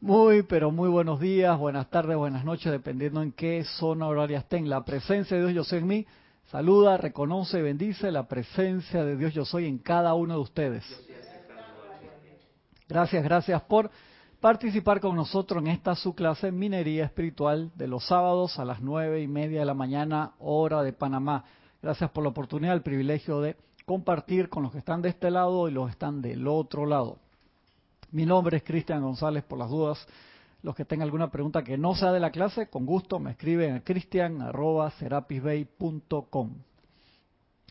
Muy, pero muy buenos días, buenas tardes, buenas noches, dependiendo en qué zona horaria estén. La presencia de Dios Yo Soy en mí saluda, reconoce, bendice la presencia de Dios Yo Soy en cada uno de ustedes. Gracias, gracias por participar con nosotros en esta su clase Minería Espiritual de los sábados a las nueve y media de la mañana, hora de Panamá. Gracias por la oportunidad, el privilegio de compartir con los que están de este lado y los que están del otro lado. Mi nombre es Cristian González, por las dudas. Los que tengan alguna pregunta que no sea de la clase, con gusto me escriben a cristian.serapisbay.com.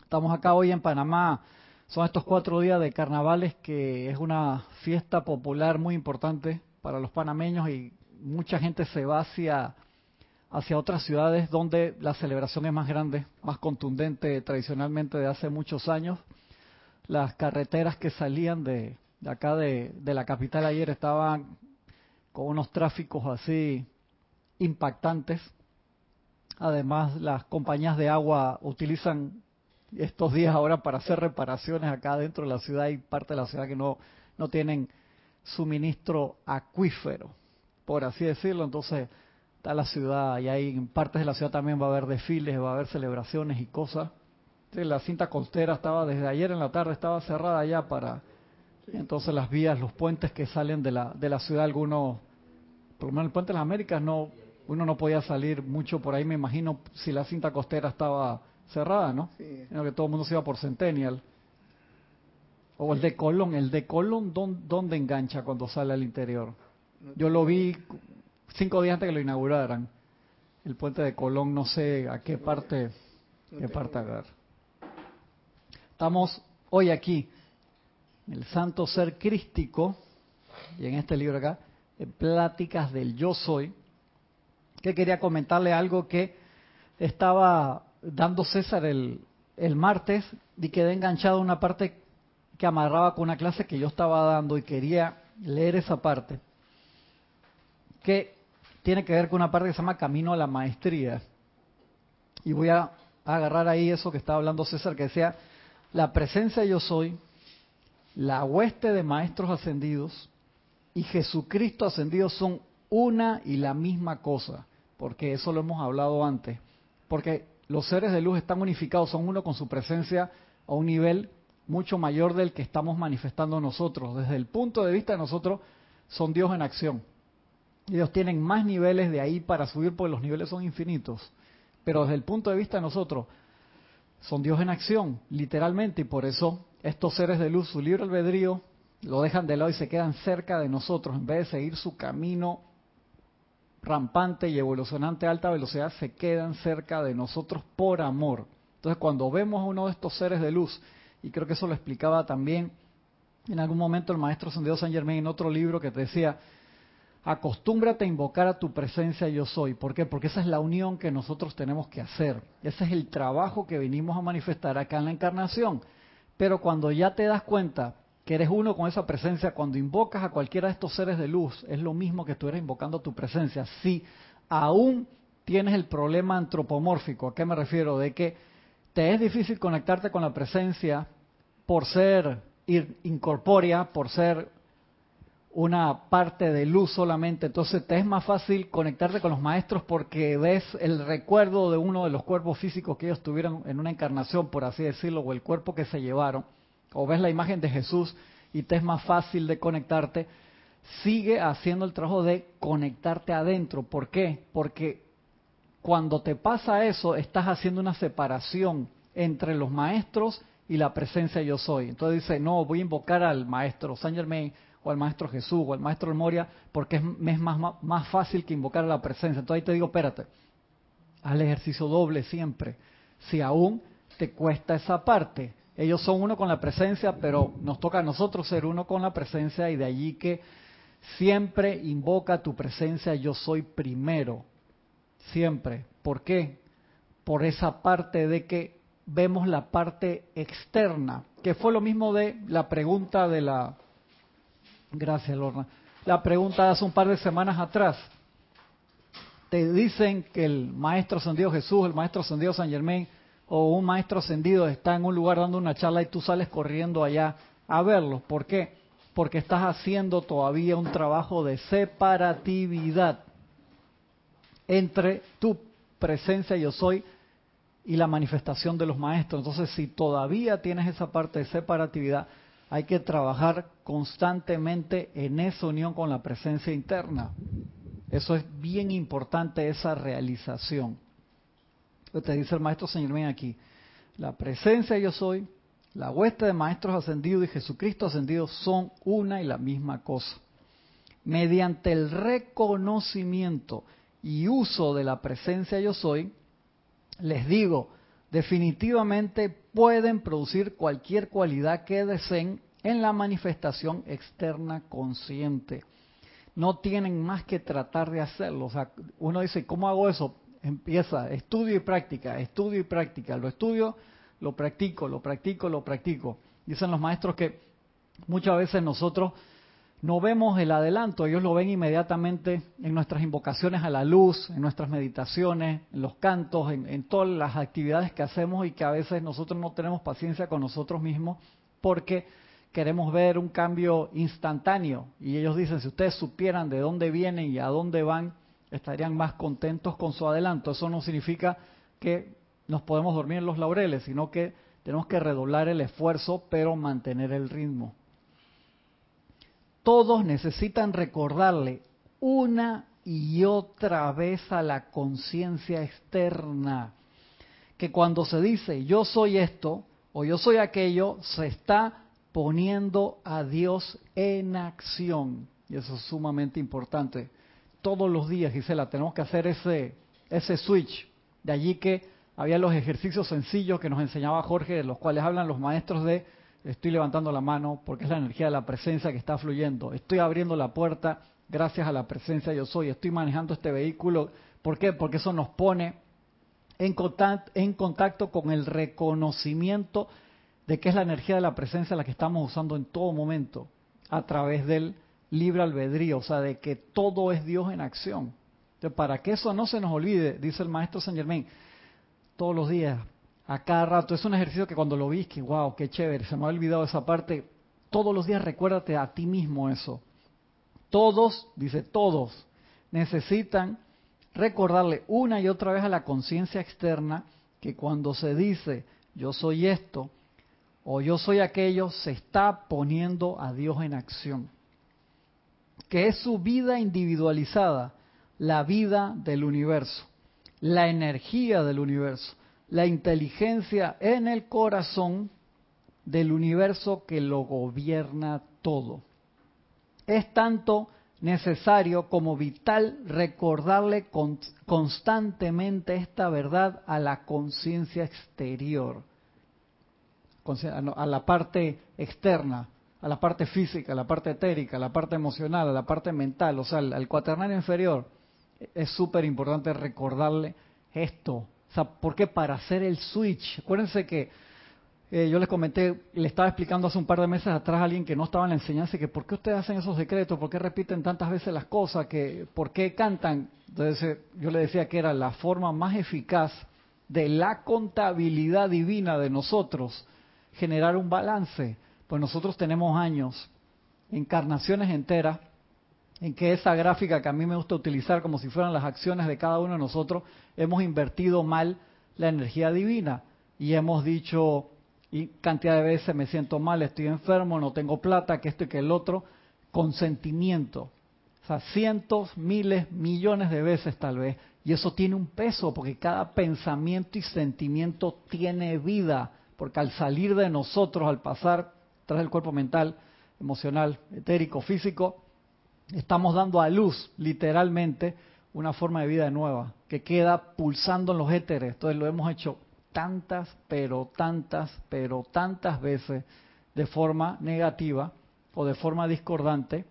Estamos acá hoy en Panamá. Son estos cuatro días de carnavales que es una fiesta popular muy importante para los panameños y mucha gente se va hacia, hacia otras ciudades donde la celebración es más grande, más contundente tradicionalmente de hace muchos años. Las carreteras que salían de, de acá de, la capital ayer estaban con unos tráficos así impactantes. Además, las compañías de agua utilizan estos días ahora para hacer reparaciones acá dentro de la ciudad y parte de la ciudad que no, no tienen suministro acuífero, por así decirlo. Entonces, está la ciudad y ahí en partes de la ciudad también va a haber desfiles, va a haber celebraciones y cosas. la cinta costera estaba desde ayer en la tarde, estaba cerrada ya para entonces las vías, los puentes que salen de la, de la ciudad, algunos, por lo menos el puente de las Américas, no, uno no podía salir mucho por ahí, me imagino, si la cinta costera estaba cerrada, ¿no? Sí. que todo el mundo se iba por Centennial. O el de Colón, el de Colón, ¿dónde, engancha cuando sale al interior? Yo lo vi cinco días antes que lo inauguraran. El puente de Colón, no sé a qué parte, qué parte agarrar. Estamos hoy aquí el santo ser crístico, y en este libro acá, en Pláticas del Yo Soy, que quería comentarle algo que estaba dando César el, el martes y quedé enganchado a una parte que amarraba con una clase que yo estaba dando y quería leer esa parte, que tiene que ver con una parte que se llama Camino a la Maestría. Y voy a agarrar ahí eso que estaba hablando César, que decía, la presencia yo soy la hueste de maestros ascendidos y Jesucristo ascendido son una y la misma cosa, porque eso lo hemos hablado antes, porque los seres de luz están unificados, son uno con su presencia a un nivel mucho mayor del que estamos manifestando nosotros. Desde el punto de vista de nosotros, son Dios en acción. Ellos tienen más niveles de ahí para subir, porque los niveles son infinitos. Pero desde el punto de vista de nosotros, son Dios en acción, literalmente, y por eso estos seres de luz, su libre albedrío, lo dejan de lado y se quedan cerca de nosotros. En vez de seguir su camino rampante y evolucionante a alta velocidad, se quedan cerca de nosotros por amor. Entonces, cuando vemos a uno de estos seres de luz, y creo que eso lo explicaba también en algún momento el maestro Santiago San Germain en otro libro que te decía, acostúmbrate a invocar a tu presencia yo soy. ¿Por qué? Porque esa es la unión que nosotros tenemos que hacer. Ese es el trabajo que venimos a manifestar acá en la encarnación. Pero cuando ya te das cuenta que eres uno con esa presencia, cuando invocas a cualquiera de estos seres de luz, es lo mismo que tú eres invocando tu presencia. Si aún tienes el problema antropomórfico, ¿a qué me refiero? De que te es difícil conectarte con la presencia por ser incorpórea, por ser una parte de luz solamente, entonces te es más fácil conectarte con los maestros porque ves el recuerdo de uno de los cuerpos físicos que ellos tuvieron en una encarnación, por así decirlo, o el cuerpo que se llevaron, o ves la imagen de Jesús y te es más fácil de conectarte, sigue haciendo el trabajo de conectarte adentro. ¿Por qué? Porque cuando te pasa eso, estás haciendo una separación entre los maestros y la presencia yo soy. Entonces dice, no, voy a invocar al maestro Saint Germain o al Maestro Jesús o al Maestro Moria, porque es, más, más, fácil que invocar a la presencia. Entonces ahí te digo, espérate, haz el ejercicio doble siempre. Si aún te cuesta esa parte, ellos son uno con la presencia, pero nos toca a nosotros ser uno con la presencia y de allí que siempre invoca tu presencia, yo soy primero. Siempre. ¿Por qué? Por esa parte de que vemos la parte externa, que fue lo mismo de la pregunta de la Gracias, Lorna. La pregunta hace un par de semanas atrás. Te dicen que el maestro ascendido Jesús, el maestro ascendido San Germain o un maestro ascendido está en un lugar dando una charla y tú sales corriendo allá a verlo. ¿Por qué? porque estás haciendo todavía un trabajo de separatividad entre tu presencia yo soy y la manifestación de los maestros. Entonces, si todavía tienes esa parte de separatividad, hay que trabajar constantemente en esa unión con la presencia interna. Eso es bien importante, esa realización. Te dice el maestro Señor ven aquí, la presencia yo soy, la hueste de maestros ascendidos y Jesucristo ascendido son una y la misma cosa. Mediante el reconocimiento y uso de la presencia yo soy, les digo, definitivamente pueden producir cualquier cualidad que deseen en la manifestación externa consciente. No tienen más que tratar de hacerlo. O sea, uno dice, ¿cómo hago eso? Empieza, estudio y práctica, estudio y práctica. Lo estudio, lo practico, lo practico, lo practico. Dicen los maestros que muchas veces nosotros no vemos el adelanto, ellos lo ven inmediatamente en nuestras invocaciones a la luz, en nuestras meditaciones, en los cantos, en, todas las actividades que hacemos y que a veces nosotros no tenemos paciencia con nosotros mismos porque queremos ver un cambio instantáneo. Y ellos dicen, si ustedes supieran de dónde vienen y a dónde van, estarían más contentos con su adelanto. Eso no significa que nos podemos dormir en los laureles, sino que tenemos que redoblar el esfuerzo, pero mantener el ritmo todos necesitan recordarle una y otra vez a la conciencia externa que cuando se dice yo soy esto o yo soy aquello, se está poniendo a Dios en acción. Y eso es sumamente importante. Todos los días, Gisela, tenemos que hacer ese, ese switch. De allí que había los ejercicios sencillos que nos enseñaba Jorge, de los cuales hablan los maestros de estoy levantando la mano porque es la energía de la presencia que está fluyendo. Estoy abriendo la puerta gracias a la presencia yo soy. Estoy manejando este vehículo. ¿Por qué? Porque eso nos pone en contacto, en contacto con el reconocimiento de que es la energía de la presencia la que estamos usando en todo momento a través del libre albedrío, o sea, de que todo es Dios en acción. Para que eso no se nos olvide, dice el maestro Saint Germain, todos los días a cada rato. Es un ejercicio que cuando lo vi, que wow, qué chévere, se me ha olvidado esa parte. Todos los días recuérdate a ti mismo eso. Todos, dice todos, necesitan recordarle una y otra vez a la conciencia externa que cuando se dice yo soy esto o yo soy aquello, se está poniendo a Dios en acción. Que es su vida individualizada, la vida del universo, la energía del universo la inteligencia en el corazón del universo que lo gobierna todo. Es tanto necesario como vital recordarle constantemente esta verdad a la conciencia exterior, a la parte externa, a la parte física, a la parte etérica, a la parte emocional, a la parte mental, o sea, al, cuaternario inferior. Es súper importante recordarle esto o sea, ¿por qué? Para hacer el switch. Acuérdense que eh, yo les comenté, le estaba explicando hace un par de meses atrás a alguien que no estaba en la enseñanza, que por qué ustedes hacen esos decretos, por qué repiten tantas veces las cosas, que por qué cantan. Entonces eh, yo le decía que era la forma más eficaz de la contabilidad divina de nosotros, generar un balance. Pues nosotros tenemos años, encarnaciones enteras, en que esa gráfica que a mí me gusta utilizar como si fueran las acciones de cada uno de nosotros, hemos invertido mal la energía divina y hemos dicho y cantidad de veces me siento mal, estoy enfermo, no tengo plata, que esto y que el otro, con sentimiento. O sea, cientos, miles, millones de veces tal vez. Y eso tiene un peso, porque cada pensamiento y sentimiento tiene vida, porque al salir de nosotros, al pasar tras el cuerpo mental, emocional, etérico, físico, estamos dando a luz, literalmente, una forma de vida nueva que queda pulsando en los éteres. Entonces lo hemos hecho tantas, pero tantas, pero tantas veces de forma negativa o de forma discordante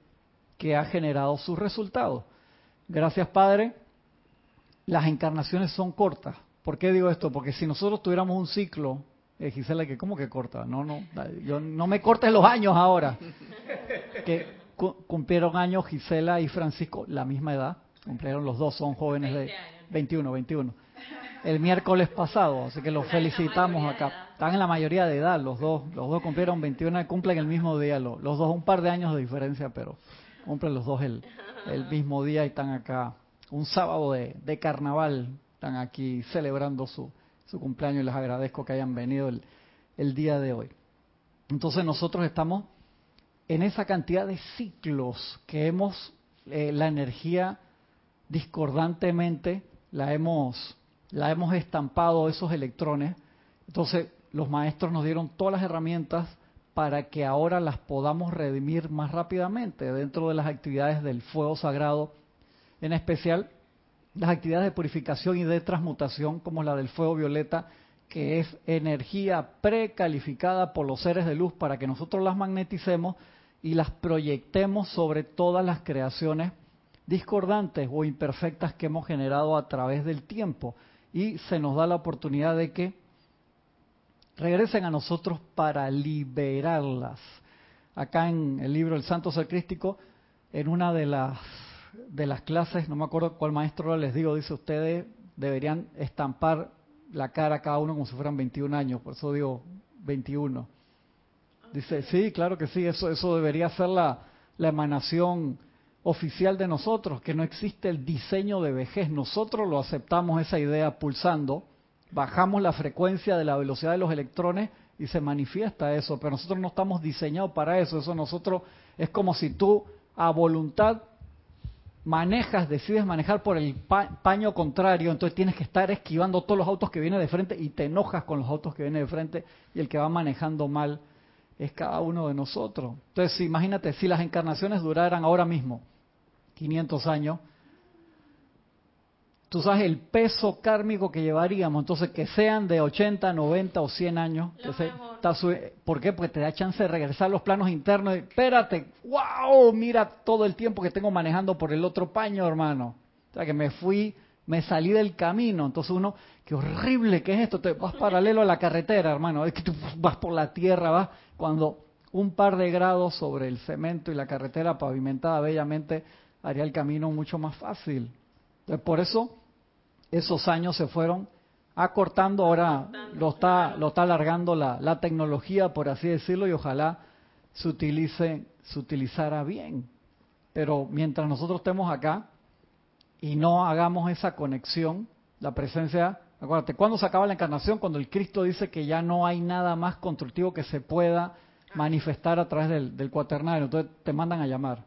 que ha generado sus resultados. Gracias, Padre. Las encarnaciones son cortas. ¿Por qué digo esto? Porque si nosotros tuviéramos un ciclo, eh, Gisela, que ¿cómo que corta? No, no, yo, no me cortes los años ahora. Que cumplieron años Gisela y Francisco, la misma edad, cumplieron los dos, son jóvenes de 21, 21. el miércoles pasado, así que los felicitamos acá. Están en la mayoría de edad, los dos, los dos cumplieron 21 y cumplen el mismo día, los, dos, un par de años de diferencia, pero cumplen los dos el, el mismo día y están acá. Un sábado de, de carnaval, están aquí celebrando su, su cumpleaños y les agradezco que hayan venido el, el día de hoy. Entonces nosotros estamos en esa cantidad de ciclos que hemos, eh, la energía discordantemente la hemos, la hemos estampado esos electrones. Entonces los maestros nos dieron todas las herramientas para que ahora las podamos redimir más rápidamente dentro de las actividades del fuego sagrado, en especial las actividades de purificación y de transmutación como la del fuego violeta, que es energía precalificada por los seres de luz para que nosotros las magneticemos y las proyectemos sobre todas las creaciones discordantes o imperfectas que hemos generado a través del tiempo. Y se nos da la oportunidad de que regresen a nosotros para liberarlas. Acá en el libro El Santo Ser Crístico, en una de las, de las clases, no me acuerdo cuál maestro les digo, dice ustedes deberían estampar la cara cada uno como si fueran 21 años, por eso digo 21. Dice, sí, claro que sí, eso, eso debería ser la, la emanación oficial de nosotros, que no existe el diseño de vejez. Nosotros lo aceptamos esa idea pulsando, bajamos la frecuencia de la velocidad de los electrones y se manifiesta eso, pero nosotros no estamos diseñados para eso. Eso nosotros es como si tú a voluntad manejas, decides manejar por el paño contrario, entonces tienes que estar esquivando todos los autos que vienen de frente y te enojas con los autos que vienen de frente y el que va manejando mal es cada uno de nosotros. Entonces, imagínate, si las encarnaciones duraran ahora mismo 500 años, tú sabes el peso kármico que llevaríamos, entonces que sean de 80, 90 o 100 años. ¿Por qué? Porque te da chance de regresar a los planos internos. Y, Espérate, wow, mira todo el tiempo que tengo manejando por el otro paño, hermano. O sea, que me fui, me salí del camino. Entonces uno, qué horrible que es esto. Te vas paralelo a la carretera, hermano. Es que tú vas por la tierra, vas cuando un par de grados sobre el cemento y la carretera pavimentada bellamente haría el camino mucho más fácil. Entonces, por eso esos años se fueron acortando, ahora lo está, lo está alargando la, la tecnología, por así decirlo, y ojalá se utilice, se utilizara bien. Pero mientras nosotros estemos acá y no hagamos esa conexión, la presencia, acuérdate, ¿cuándo se acaba la encarnación? Cuando el Cristo dice que ya no hay nada más constructivo que se pueda manifestar a través del, cuaternario, entonces te mandan a llamar.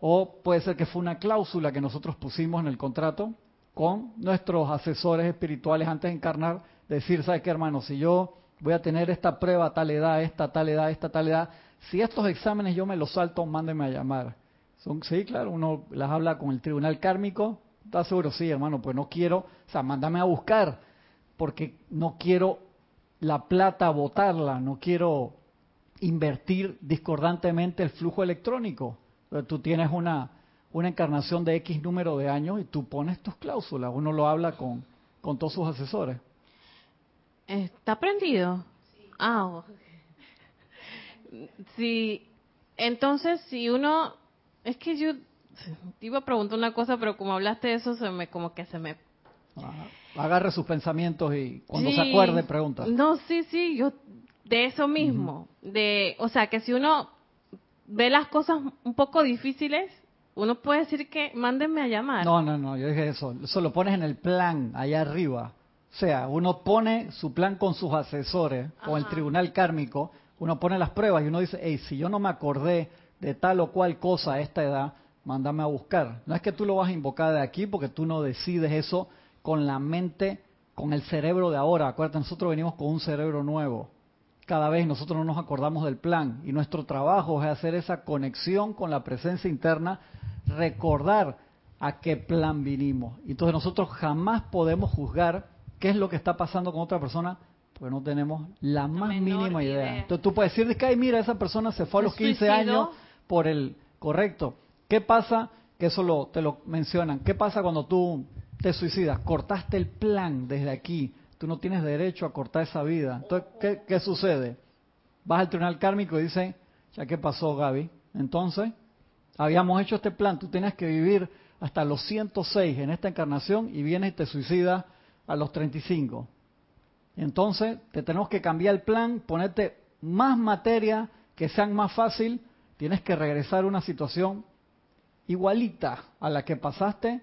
O puede ser que fue una cláusula que nosotros pusimos en el contrato con nuestros asesores espirituales antes de encarnar, decir, ¿sabes qué hermano? Si yo voy a tener esta prueba tal edad, esta tal edad, esta tal edad, si estos exámenes yo me los salto, mándenme a llamar. Son, sí, claro, uno las habla con el tribunal kármico, ¿está seguro? Sí, hermano, pues no quiero, o sea, mándame a buscar, porque no quiero la plata botarla, no quiero invertir discordantemente el flujo electrónico tú tienes una, una encarnación de X número de años y tú pones tus cláusulas. Uno lo habla con, con todos sus asesores. ¿Está prendido? Sí. Ah, sí. Entonces, si uno... Es que yo te iba a preguntar una cosa, pero como hablaste de eso, se me como que se me... Agarre sus pensamientos y cuando se acuerde pregunta. No, sí, sí, yo de eso mismo. De, o sea, que si uno ve las cosas un poco difíciles, uno puede decir que mándenme a llamar. No, no, no, yo dije eso. Eso lo pones en el plan, allá arriba. O sea, uno pone su plan con sus asesores, con el tribunal kármico, uno pone las pruebas y uno dice, hey, si yo no me acordé de tal o cual cosa a esta edad, mándame a buscar. No es que tú lo vas a invocar de aquí porque tú no decides eso con la mente, con el cerebro de ahora. Acuérdate, nosotros venimos con un cerebro nuevo cada vez nosotros no nos acordamos del plan y nuestro trabajo es hacer esa conexión con la presencia interna, recordar a qué plan vinimos. Entonces nosotros jamás podemos juzgar qué es lo que está pasando con otra persona porque no tenemos la más mínima idea. Entonces tú puedes decir, que, mira, esa persona se fue a los 15 años por el correcto. ¿Qué pasa? Que eso lo, te lo mencionan. ¿Qué pasa cuando tú te suicidas? Cortaste el plan desde aquí Tú no tienes derecho a cortar esa vida. Entonces, ¿qué, sucede? Vas al tribunal kármico y dice, ya qué pasó Gaby. Entonces, habíamos hecho este plan, tú tenías que vivir hasta los 106 en esta encarnación y vienes y te suicidas a los 35. Entonces, te tenemos que cambiar el plan, ponerte más materia que sean más fácil, tienes que regresar a una situación igualita a la que pasaste,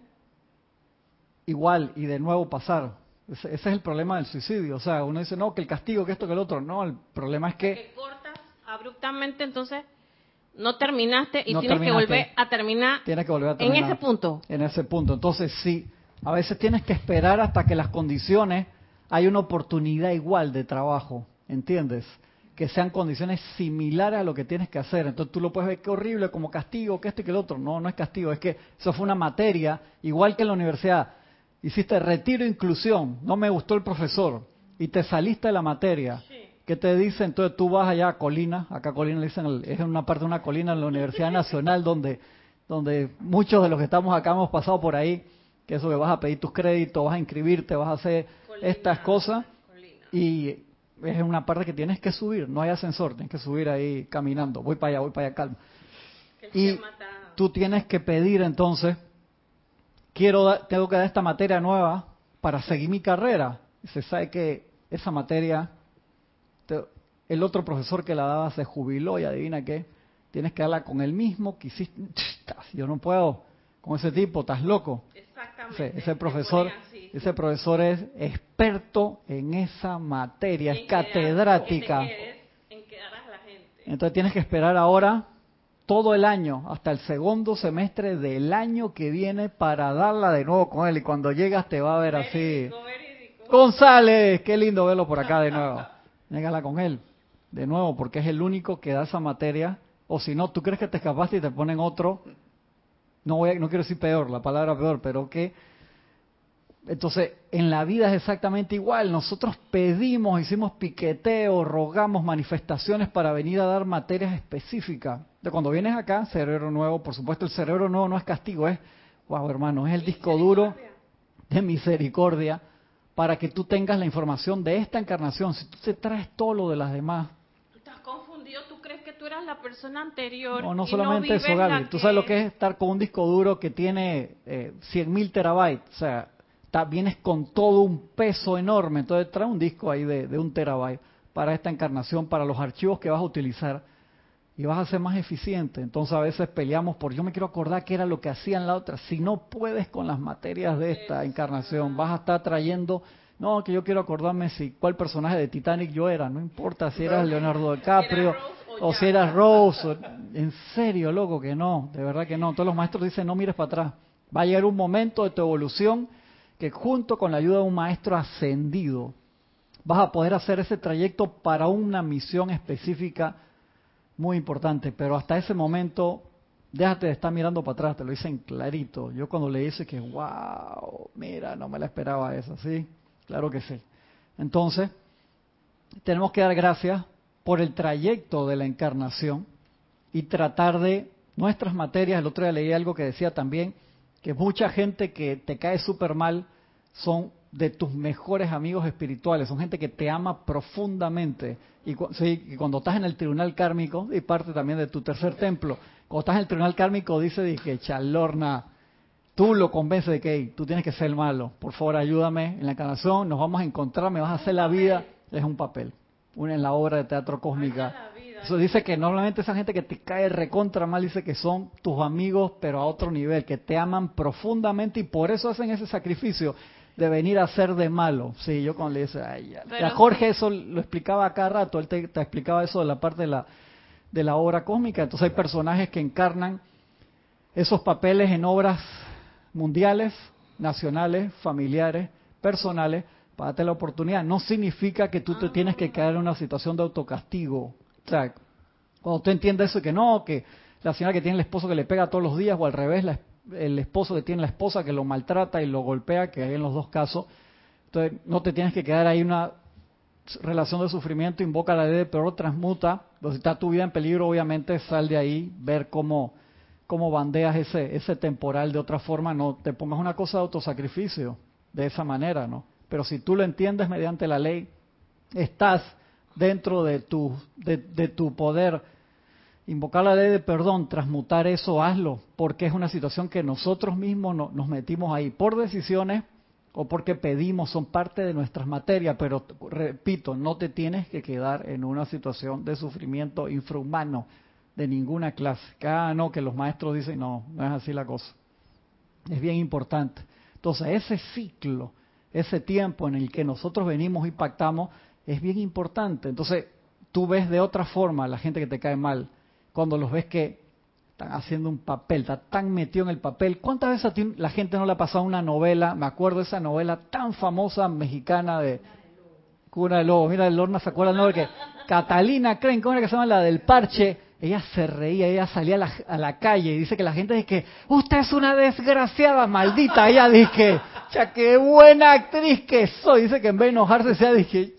igual y de nuevo pasar. Ese, es el problema del suicidio. O sea, uno dice, no, que el castigo, que esto, que el otro. No, el problema es que... que cortas abruptamente, entonces no terminaste y tienes que volver a terminar. Tienes que volver a terminar. En ese punto. En ese punto. Entonces, sí, a veces tienes que esperar hasta que las condiciones, hay una oportunidad igual de trabajo, ¿entiendes? Que sean condiciones similares a lo que tienes que hacer. Entonces tú lo puedes ver que horrible, como castigo, que este y que el otro. No, no es castigo, es que eso fue una materia, igual que en la universidad. Hiciste retiro e inclusión, no me gustó el profesor y te saliste de la materia. ¿Qué te dice? Entonces tú vas allá a Colina, acá Colina le dicen, es una parte de una colina en la Universidad Nacional donde, donde muchos de los que estamos acá hemos pasado por ahí que eso que vas a pedir tus créditos, vas a inscribirte, vas a hacer estas cosas y es una parte que tienes que subir, no hay ascensor, tienes que subir ahí caminando, voy para allá, voy para allá, calma. Y tú tienes que pedir entonces, quiero, tengo que dar esta materia nueva para seguir mi carrera. se sabe que esa materia, el otro profesor que la daba se jubiló y adivina qué, tienes que darla con el mismo que hiciste. Yo no puedo con ese tipo, estás loco. Ese, profesor, ese profesor es experto en esa materia, es catedrática. Entonces tienes que esperar ahora todo el año, hasta el segundo semestre del año que viene para darla de nuevo con él. Y cuando llegas te va a ver así. González, qué lindo verlo por acá de nuevo. Llegala con él, de nuevo, porque es el único que da esa materia. O si no, tú crees que te escapaste y te ponen otro no, voy no quiero decir peor, la palabra peor, pero que entonces, en la vida es exactamente igual. Nosotros pedimos, hicimos piqueteo, rogamos manifestaciones para venir a dar materias específicas. De cuando vienes acá, cerebro nuevo, por supuesto, el cerebro nuevo no es castigo, es, wow, hermano, es el disco duro de misericordia para que tú tengas la información de esta encarnación. Si tú te traes todo lo de las demás, tú eras la persona anterior. No, no solamente eso, Gaby. Tú sabes lo que es estar con un disco duro que tiene eh, 100.000 terabytes. O sea, vienes con todo un peso enorme. Entonces trae un disco ahí de, de un terabyte para esta encarnación, para los archivos que vas a utilizar y vas a ser más eficiente. Entonces a veces peleamos por yo me quiero acordar qué era lo que hacían la otra. Si no puedes con las materias de esta encarnación, vas a estar trayendo, no, que yo quiero acordarme si cuál personaje de Titanic yo era, no importa si eras Leonardo DiCaprio, o si eras Rose. En serio, loco, que no, de verdad que no. Todos los maestros dicen, no mires para atrás. Va a llegar un momento de tu evolución que junto con la ayuda de un maestro ascendido, vas a poder hacer ese trayecto para una misión específica muy importante. Pero hasta ese momento, déjate de estar mirando para atrás, te lo dicen clarito. Yo cuando le hice que, wow, mira, no me la esperaba esa, ¿sí? Claro que sí. Entonces, tenemos que dar gracias por el trayecto de la encarnación y tratar de nuestras materias. El otro día leí algo que decía también que mucha gente que te cae súper mal son de tus mejores amigos espirituales, son gente que te ama profundamente. Y, cuando estás en el tribunal kármico, y parte también de tu tercer templo, cuando estás en el tribunal kármico dice que Chalorna, tú lo convences de que tú tienes que ser el malo, por favor ayúdame en la encarnación, nos vamos a encontrar, me vas a hacer la vida, es un papel una en la obra de teatro cósmica. Eso dice que normalmente esa gente que te cae recontra mal dice que son tus amigos, pero a otro nivel, que te aman profundamente y por eso hacen ese sacrificio de venir a ser de malo. Sí, yo cuando le dice, ay, ya. Jorge eso lo explicaba cada rato, él te, explicaba eso de la parte de la, de la obra cósmica. Entonces hay personajes que encarnan esos papeles en obras mundiales, nacionales, familiares, personales, para darte la oportunidad. No significa que tú te tienes que quedar en una situación de autocastigo. O sea, cuando tú entiendes eso, que no, que la señora que tiene el esposo que le pega todos los días, o al revés, el esposo que tiene la esposa que lo maltrata y lo golpea, que hay en los dos casos, entonces no te tienes que quedar ahí una relación de sufrimiento, invoca la ley de peor, transmuta, pues si está tu vida en peligro, obviamente sal de ahí, ver cómo, cómo bandeas ese, ese temporal de otra forma, no te pongas una cosa de autosacrificio de esa manera, ¿no? Pero si tú lo entiendes mediante la ley, estás dentro de tu, de, tu poder. Invocar la ley de perdón, transmutar eso, hazlo, porque es una situación que nosotros mismos nos metimos ahí por decisiones o porque pedimos, son parte de nuestras materias, pero repito, no te tienes que quedar en una situación de sufrimiento infrahumano de ninguna clase. Ah, no, que los maestros dicen, no, no es así la cosa. Es bien importante. Entonces, ese ciclo, ese tiempo en el que nosotros venimos y pactamos, es bien importante. Entonces, tú ves de otra forma a la gente que te cae mal, cuando los ves que están haciendo un papel, está tan metido en el papel. ¿Cuántas veces a ti la gente no le ha pasado una novela? Me acuerdo de esa novela tan famosa mexicana de Cuna de Lobo. Mira, el Lorna se acuerda ¿no? que Catalina Creen, ¿cómo era que se llama la del parche? Ella se reía, ella salía a la, calle y dice que la gente dice que usted es una desgraciada maldita. Ella dice, ya qué buena actriz que soy. Dice que en vez de enojarse, se dije,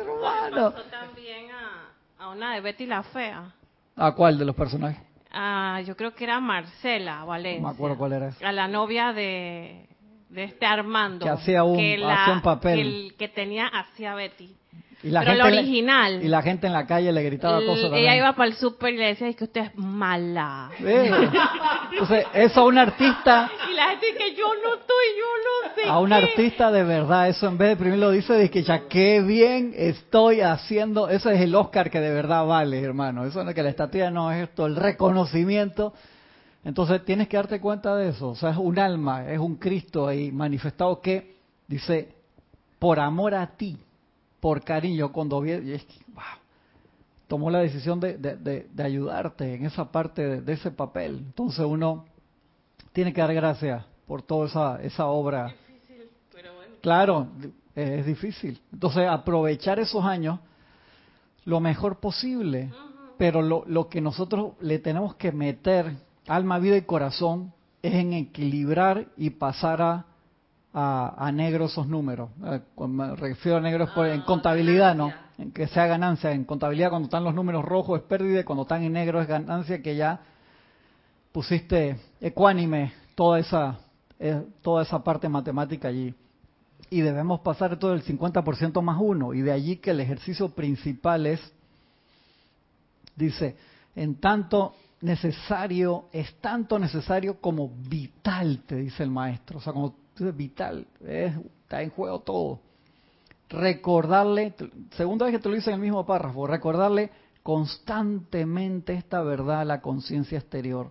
hermano. también a, a una de Betty la Fea. ¿A cuál de los personajes? Ah, yo creo que era Marcela Valencia. No me acuerdo cuál era. A la novia de, de este Armando. Que hacía un, hacía papel. Que, el, que tenía hacia Betty. Y la Pero gente, original. Y la gente en la calle le gritaba cosas también. Ella iba para el súper y le decía, es que usted es mala. Entonces, eso a un artista... Y la gente dice que yo no estoy, yo no sé A un artista de verdad, eso en vez de primero lo dice, de que ya qué bien estoy haciendo. Eso es el Oscar que de verdad vale, hermano. Eso no es que la estatua no es esto, el reconocimiento. Entonces, tienes que darte cuenta de eso. O sea, es un alma, es un Cristo ahí manifestado que dice, por amor a ti por cariño, cuando vi, y es que, wow, tomó la decisión de, de, ayudarte en esa parte de, ese papel. Entonces uno tiene que dar gracias por toda esa, esa obra. Difícil, pero bueno. Claro, es, difícil. Entonces aprovechar esos años lo mejor posible. Pero lo, lo que nosotros le tenemos que meter, alma, vida y corazón, es en equilibrar y pasar a a, negro esos números. Eh, me refiero a negros en ah, contabilidad, ¿no? En que sea ganancia. En contabilidad cuando están los números rojos es pérdida cuando están en negro es ganancia que ya pusiste ecuánime toda esa, eh, toda esa parte matemática allí. Y debemos pasar todo el 50% más uno. Y de allí que el ejercicio principal es, dice, en tanto necesario, es tanto necesario como vital, te dice el maestro. O sea, como es vital, está en juego todo. Recordarle, segunda vez que te lo dice en el mismo párrafo, recordarle constantemente esta verdad a la conciencia exterior.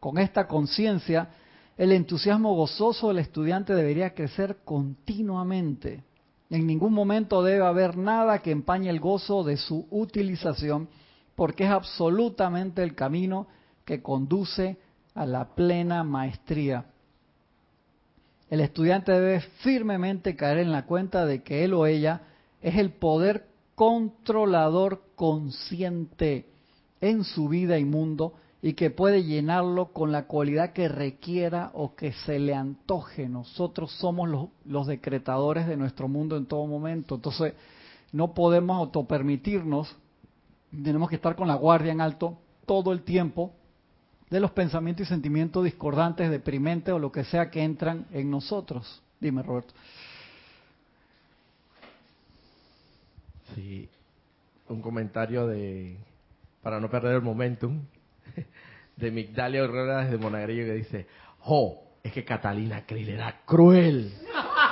Con esta conciencia, el entusiasmo gozoso del estudiante debería crecer continuamente. En ningún momento debe haber nada que empañe el gozo de su utilización, porque es absolutamente el camino que conduce a la plena maestría. El estudiante debe firmemente caer en la cuenta de que él o ella es el poder controlador consciente en su vida y mundo y que puede llenarlo con la cualidad que requiera o que se le antoje. Nosotros somos los, los decretadores de nuestro mundo en todo momento. Entonces, no podemos autopermitirnos, tenemos que estar con la guardia en alto todo el tiempo de los pensamientos y sentimientos discordantes, deprimentes o lo que sea que entran en nosotros. Dime, Roberto. Sí, un comentario de, para no perder el momentum, de Migdalia Herrera desde Monagrillo que dice, ¡Oh! Es que Catalina Krill era cruel.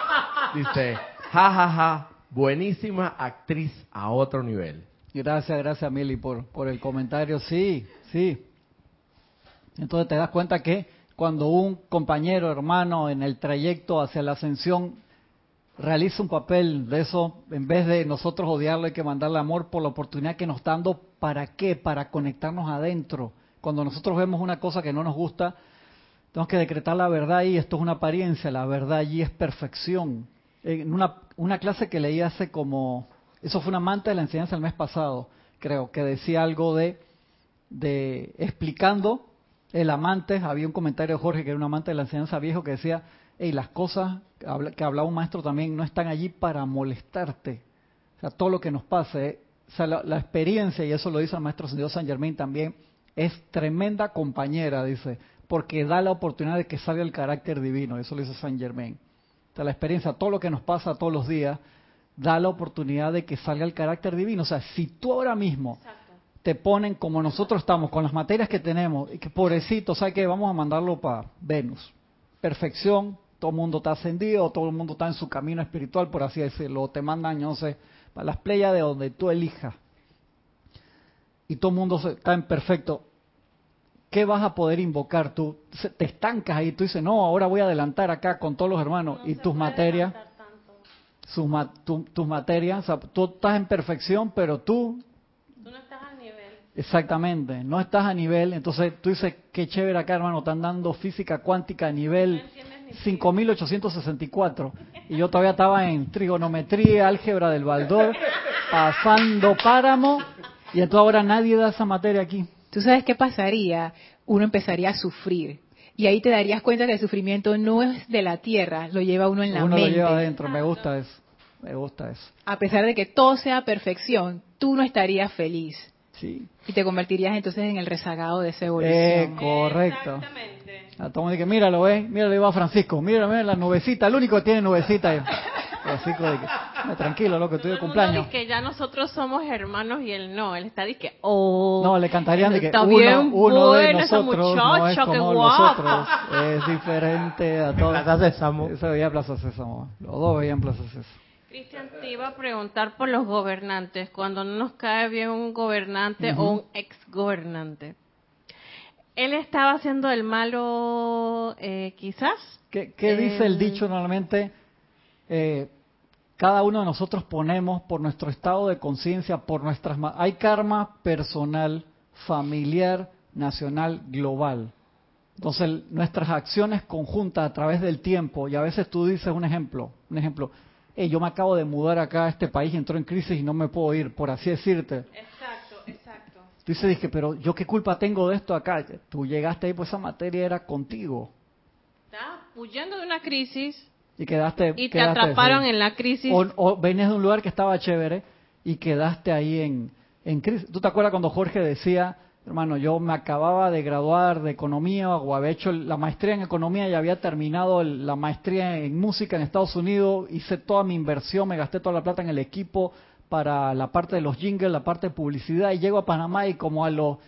Dice, ja, ja, ja, buenísima actriz a otro nivel. Gracias, gracias, Mili, por, por el comentario. Sí, sí. Entonces te das cuenta que cuando un compañero, hermano, en el trayecto hacia la ascensión realiza un papel de eso, en vez de nosotros odiarle, hay que mandarle amor por la oportunidad que nos está dando. ¿Para qué? Para conectarnos adentro. Cuando nosotros vemos una cosa que no nos gusta, tenemos que decretar la verdad y esto es una apariencia, la verdad allí es perfección. En una, una clase que leí hace como, eso fue una manta de la enseñanza el mes pasado, creo, que decía algo de, de explicando el amante, había un comentario de Jorge, que era un amante de la enseñanza viejo, que decía, hey, las cosas que hablaba un maestro también no están allí para molestarte. O sea, todo lo que nos pase, o sea, la, experiencia, y eso lo dice el maestro Señor San Germain también, es tremenda compañera, dice, porque da la oportunidad de que salga el carácter divino, eso lo dice San Germain. O sea, la experiencia, todo lo que nos pasa todos los días, da la oportunidad de que salga el carácter divino. O sea, si tú ahora mismo te ponen como nosotros estamos, con las materias que tenemos, y que pobrecito, ¿sabes qué? Vamos a mandarlo para Venus. Perfección, todo el mundo está ascendido, todo el mundo está en su camino espiritual, por así decirlo, te mandan, no sé, para las playas de donde tú elijas. Y todo el mundo está en perfecto. ¿Qué vas a poder invocar tú? Te estancas ahí, tú dices, no, ahora voy a adelantar acá con todos los hermanos y tus materias, sus, tus materias, o sea, tú estás en perfección, pero. Tú no estás a nivel. Exactamente, no estás a nivel, entonces tú dices, qué chévere acá hermano, están dando física cuántica a nivel 5864 y yo todavía estaba en trigonometría, álgebra del Baldor, pasando páramo y entonces ahora nadie da esa materia aquí. ¿Tú sabes qué pasaría? Uno empezaría a sufrir. Y ahí te darías cuenta que el sufrimiento no es de la tierra, lo lleva uno en la mente. Uno lo lleva adentro, me gusta eso. Me gusta eso. A pesar de que todo sea perfección, tú no estarías feliz. Sí. Y te convertirías entonces en el rezagado de esa evolución. Eh, correcto. Exactamente. A todo dice, míralo, ¿ves? Míralo, ahí va Francisco. Míralo, mira la nubecita. El único que tiene nubecita. Francisco que, tranquilo, loco, estoy de cumpleaños. que ya nosotros somos hermanos y él no. Él está diciendo que, oh. No, le cantarían de que uno, uno de nosotros no es como nosotros. Es diferente a todos. Plaza Sésamo. Eso veía Plaza Sésamo. Los dos veían Plaza Sésamo. Cristian, te iba a preguntar por los gobernantes. Cuando no nos cae bien un gobernante o un ex gobernante. ¿Él estaba haciendo el malo, eh, quizás? ¿Qué, dice el eh, dicho normalmente? Eh, cada uno de nosotros ponemos por nuestro estado de conciencia, por nuestras... Hay karma personal, familiar, nacional, global. Entonces, nuestras acciones conjuntas a través del tiempo, y a veces tú dices un ejemplo, un ejemplo, yo me acabo de mudar acá a este país, entró en crisis y no me puedo ir, por así decirte. Exacto, exacto. Tú dices, dije, pero yo qué culpa tengo de esto acá. Tú llegaste ahí, pues esa materia era contigo. Estás huyendo de una crisis. Y quedaste. Y te atraparon en la crisis. O, o, venías de un lugar que estaba chévere y quedaste ahí en, en crisis. ¿Tú te acuerdas cuando Jorge decía, Hermano, yo me acababa de graduar de economía o había hecho la maestría en economía y había terminado la maestría en música en Estados Unidos, hice toda mi inversión, me gasté toda la plata en el equipo para la parte de los jingles, la parte de publicidad y llego a Panamá y como a los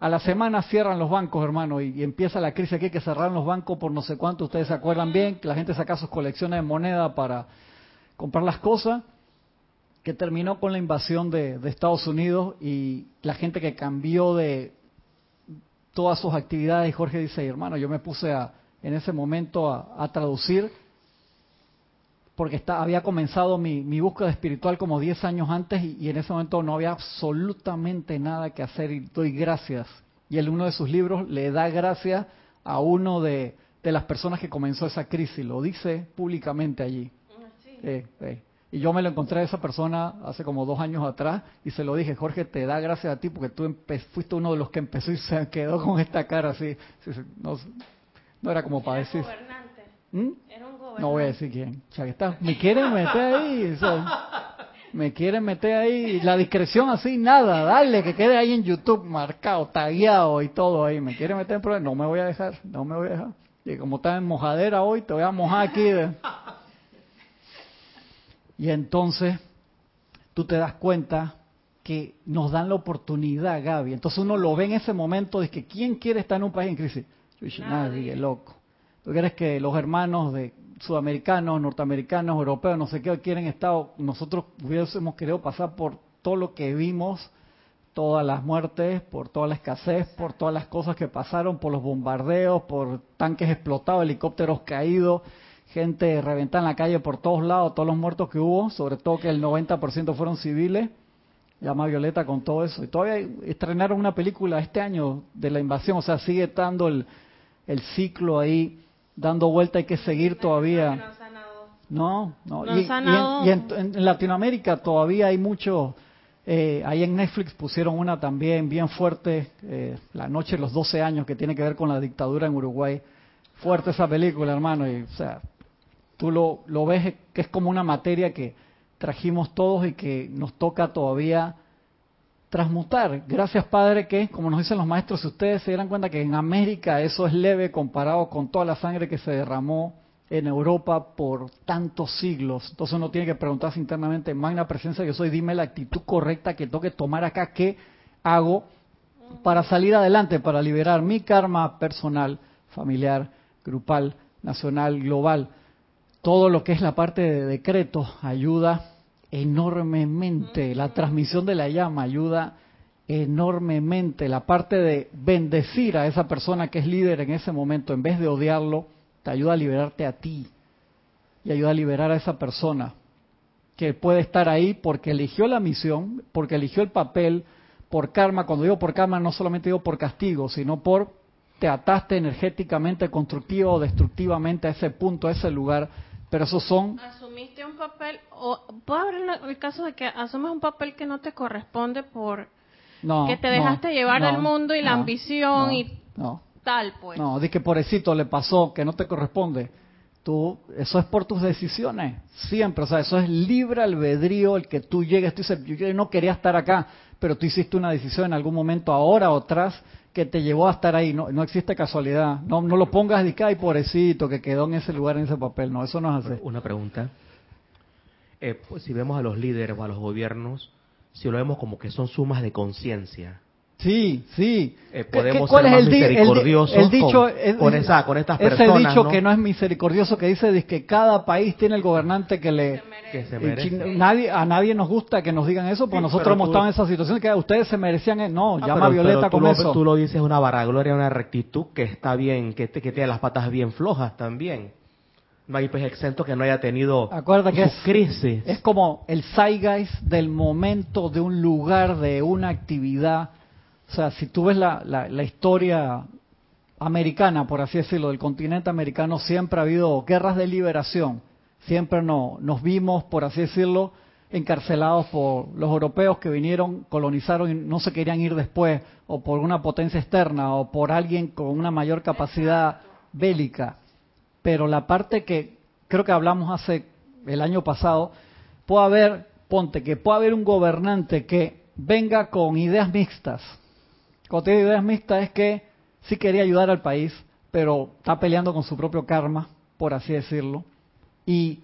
a la semana cierran los bancos, hermano, y, empieza la crisis aquí que cerraron los bancos por no sé cuánto, ustedes se acuerdan bien, que la gente saca sus colecciones de moneda para comprar las cosas que terminó con la invasión de, Estados Unidos y la gente que cambió de todas sus actividades. Jorge dice, hermano, yo me puse a, en ese momento a, traducir porque está, había comenzado mi, mi, búsqueda espiritual como 10 años antes y, en ese momento no había absolutamente nada que hacer y doy gracias. Y en uno de sus libros le da gracias a uno de, las personas que comenzó esa crisis, lo dice públicamente allí. Ah, y yo me lo encontré a esa persona hace como dos años atrás y se lo dije, Jorge, te da gracias a ti porque tú fuiste uno de los que empezó y se quedó con esta cara así. no, era como para decir. ¿Mm? Era un gobernante. No voy a decir quién. está, me quieren meter ahí. me quieren meter ahí. La discreción así, nada. Dale, que quede ahí en YouTube marcado, tagueado y todo ahí. Me quieren meter en problemas. No me voy a dejar. No me voy a dejar. Y como está en mojadera hoy, te voy a mojar aquí. De... Y entonces tú te das cuenta que nos dan la oportunidad, Gaby. Entonces uno lo ve en ese momento de que ¿quién quiere estar en un país en crisis? Yo dije, nadie, loco. ¿Tú quieres que los hermanos de sudamericanos, norteamericanos, europeos, no sé qué, quieren estar, nosotros hubiésemos querido pasar por todo lo que vimos, todas las muertes, por toda la escasez, por todas las cosas que pasaron, por los bombardeos, por tanques explotados, helicópteros caídos, gente reventada en la calle por todos lados, todos los muertos que hubo, sobre todo que el 90% fueron civiles, llama Violeta con todo eso. Y todavía estrenaron una película este año de la invasión, o sea, sigue estando el, el ciclo ahí dando vuelta, hay que seguir todavía. No, no. y, en, Latinoamérica todavía hay mucho. Eh, ahí en Netflix pusieron una también bien fuerte, eh, La Noche de los 12 años, que tiene que ver con la dictadura en Uruguay. Fuerte esa película, hermano. Y, o sea, tú lo, ves que es como una materia que trajimos todos y que nos toca todavía transmutar. Gracias, Padre, que, como nos dicen los maestros, si ustedes se dieran cuenta que en América eso es leve comparado con toda la sangre que se derramó en Europa por tantos siglos. Entonces uno tiene que preguntarse internamente, magna presencia, yo soy, dime la actitud correcta que tengo que tomar acá, ¿qué hago para salir adelante, para liberar mi karma personal, familiar, grupal, nacional, global. Todo lo que es la parte de decretos ayuda enormemente. La transmisión de la llama ayuda enormemente. La parte de bendecir a esa persona que es líder en ese momento, en vez de odiarlo, te ayuda a liberarte a ti y ayuda a liberar a esa persona que puede estar ahí porque eligió la misión, porque eligió el papel, por karma. Cuando digo por karma, no solamente digo por castigo, sino por te ataste energéticamente, constructivo o destructivamente a ese punto, a ese lugar. Pero esos son. Asumiste un papel, o puede haber el caso de que asumes un papel que no te corresponde por No. que te dejaste no, llevar no, del mundo y la ambición y tal, pues. No, di que pobrecito le pasó, que no te corresponde. Tú, eso es por tus decisiones, siempre. O sea, eso es libre albedrío el que tú llegues. Tú dices, yo no quería estar acá, pero tú hiciste una decisión en algún momento, ahora o atrás, que te llevó a estar ahí. No, no existe casualidad. No, no lo pongas de ay, pobrecito, que quedó en ese lugar, en ese papel. No, eso no es así. Una pregunta. Eh, pues, si vemos a los líderes o a los gobiernos, si lo vemos como que son sumas de conciencia, Sí, sí. eh, ¿Qué- podemos cuál ser es más el di- el di- misericordiosos el dicho, con, es- con esa, con estas ese personas, dicho ¿no? que no es misericordioso, que dice que cada país tiene el gobernante que le... que se merece. nadie, a nadie nos gusta que nos digan eso, porque Sí, nosotros hemos tú- estado en esa situación que ustedes se merecían... el- No, Ah, llama pero- a Violeta pero tú con lo, eso. Tú lo dices una varagloria, una rectitud que está bien, que, te- que tiene las patas bien flojas también. No hay pues exento que no haya tenido que sus es, crisis. es como el zeitgeist del momento, de un lugar, de una actividad. O sea, si tú ves la, la, la historia americana, por así decirlo, del continente americano, siempre ha habido guerras de liberación. Siempre no, nos vimos, por así decirlo, encarcelados por los europeos que vinieron, colonizaron y no se querían ir después, o por una potencia externa, o por alguien con una mayor capacidad bélica pero la parte que creo que hablamos hace el año pasado, puede haber, ponte, que puede haber un gobernante que venga con ideas mixtas. Cuando te digo ideas mixtas es que sí quería ayudar al país, pero está peleando con su propio karma, por así decirlo. Y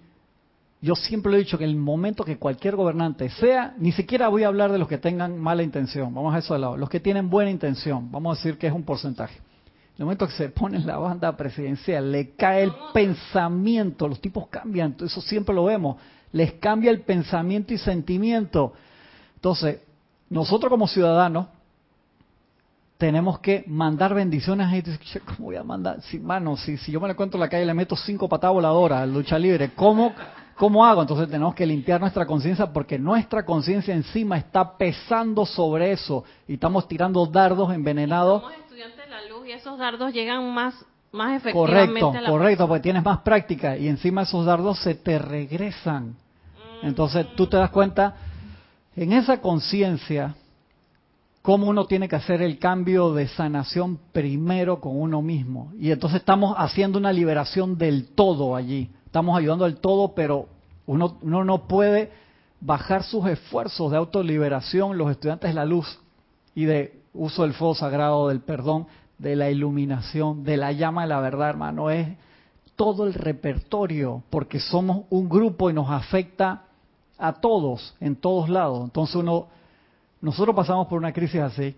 yo siempre lo he dicho que en el momento que cualquier gobernante sea, ni siquiera voy a hablar de los que tengan mala intención, vamos a eso de lado, los que tienen buena intención, vamos a decir que es un porcentaje. En el momento que se pone en la banda presidencial, le cae el pensamiento, los tipos cambian, eso siempre lo vemos, les cambia el pensamiento y sentimiento. Entonces, nosotros como ciudadanos tenemos que mandar bendiciones a gente. ¿Cómo voy a mandar? Si, mano, si, si yo me lo encuentro en la calle y le meto cinco patadas voladoras lucha libre, ¿cómo, ¿cómo hago? Entonces tenemos que limpiar nuestra conciencia porque nuestra conciencia encima está pesando sobre eso y estamos tirando dardos envenenados Somos estudiantes de la luz y esos dardos llegan más, más efectivamente Correcto, a la correcto, porque tienes más práctica y encima esos dardos se te regresan. Entonces tú te das cuenta, en esa conciencia, cómo uno tiene que hacer el cambio de sanación primero con uno mismo. Y entonces estamos haciendo una liberación del todo allí. Estamos ayudando al todo, pero uno, no puede bajar sus esfuerzos de autoliberación, los estudiantes de la luz y de uso del fuego sagrado, del perdón, de la iluminación, de la llama de la verdad, hermano. Es todo el repertorio, porque somos un grupo y nos afecta a todos, en todos lados. Entonces uno, nosotros pasamos por una crisis así,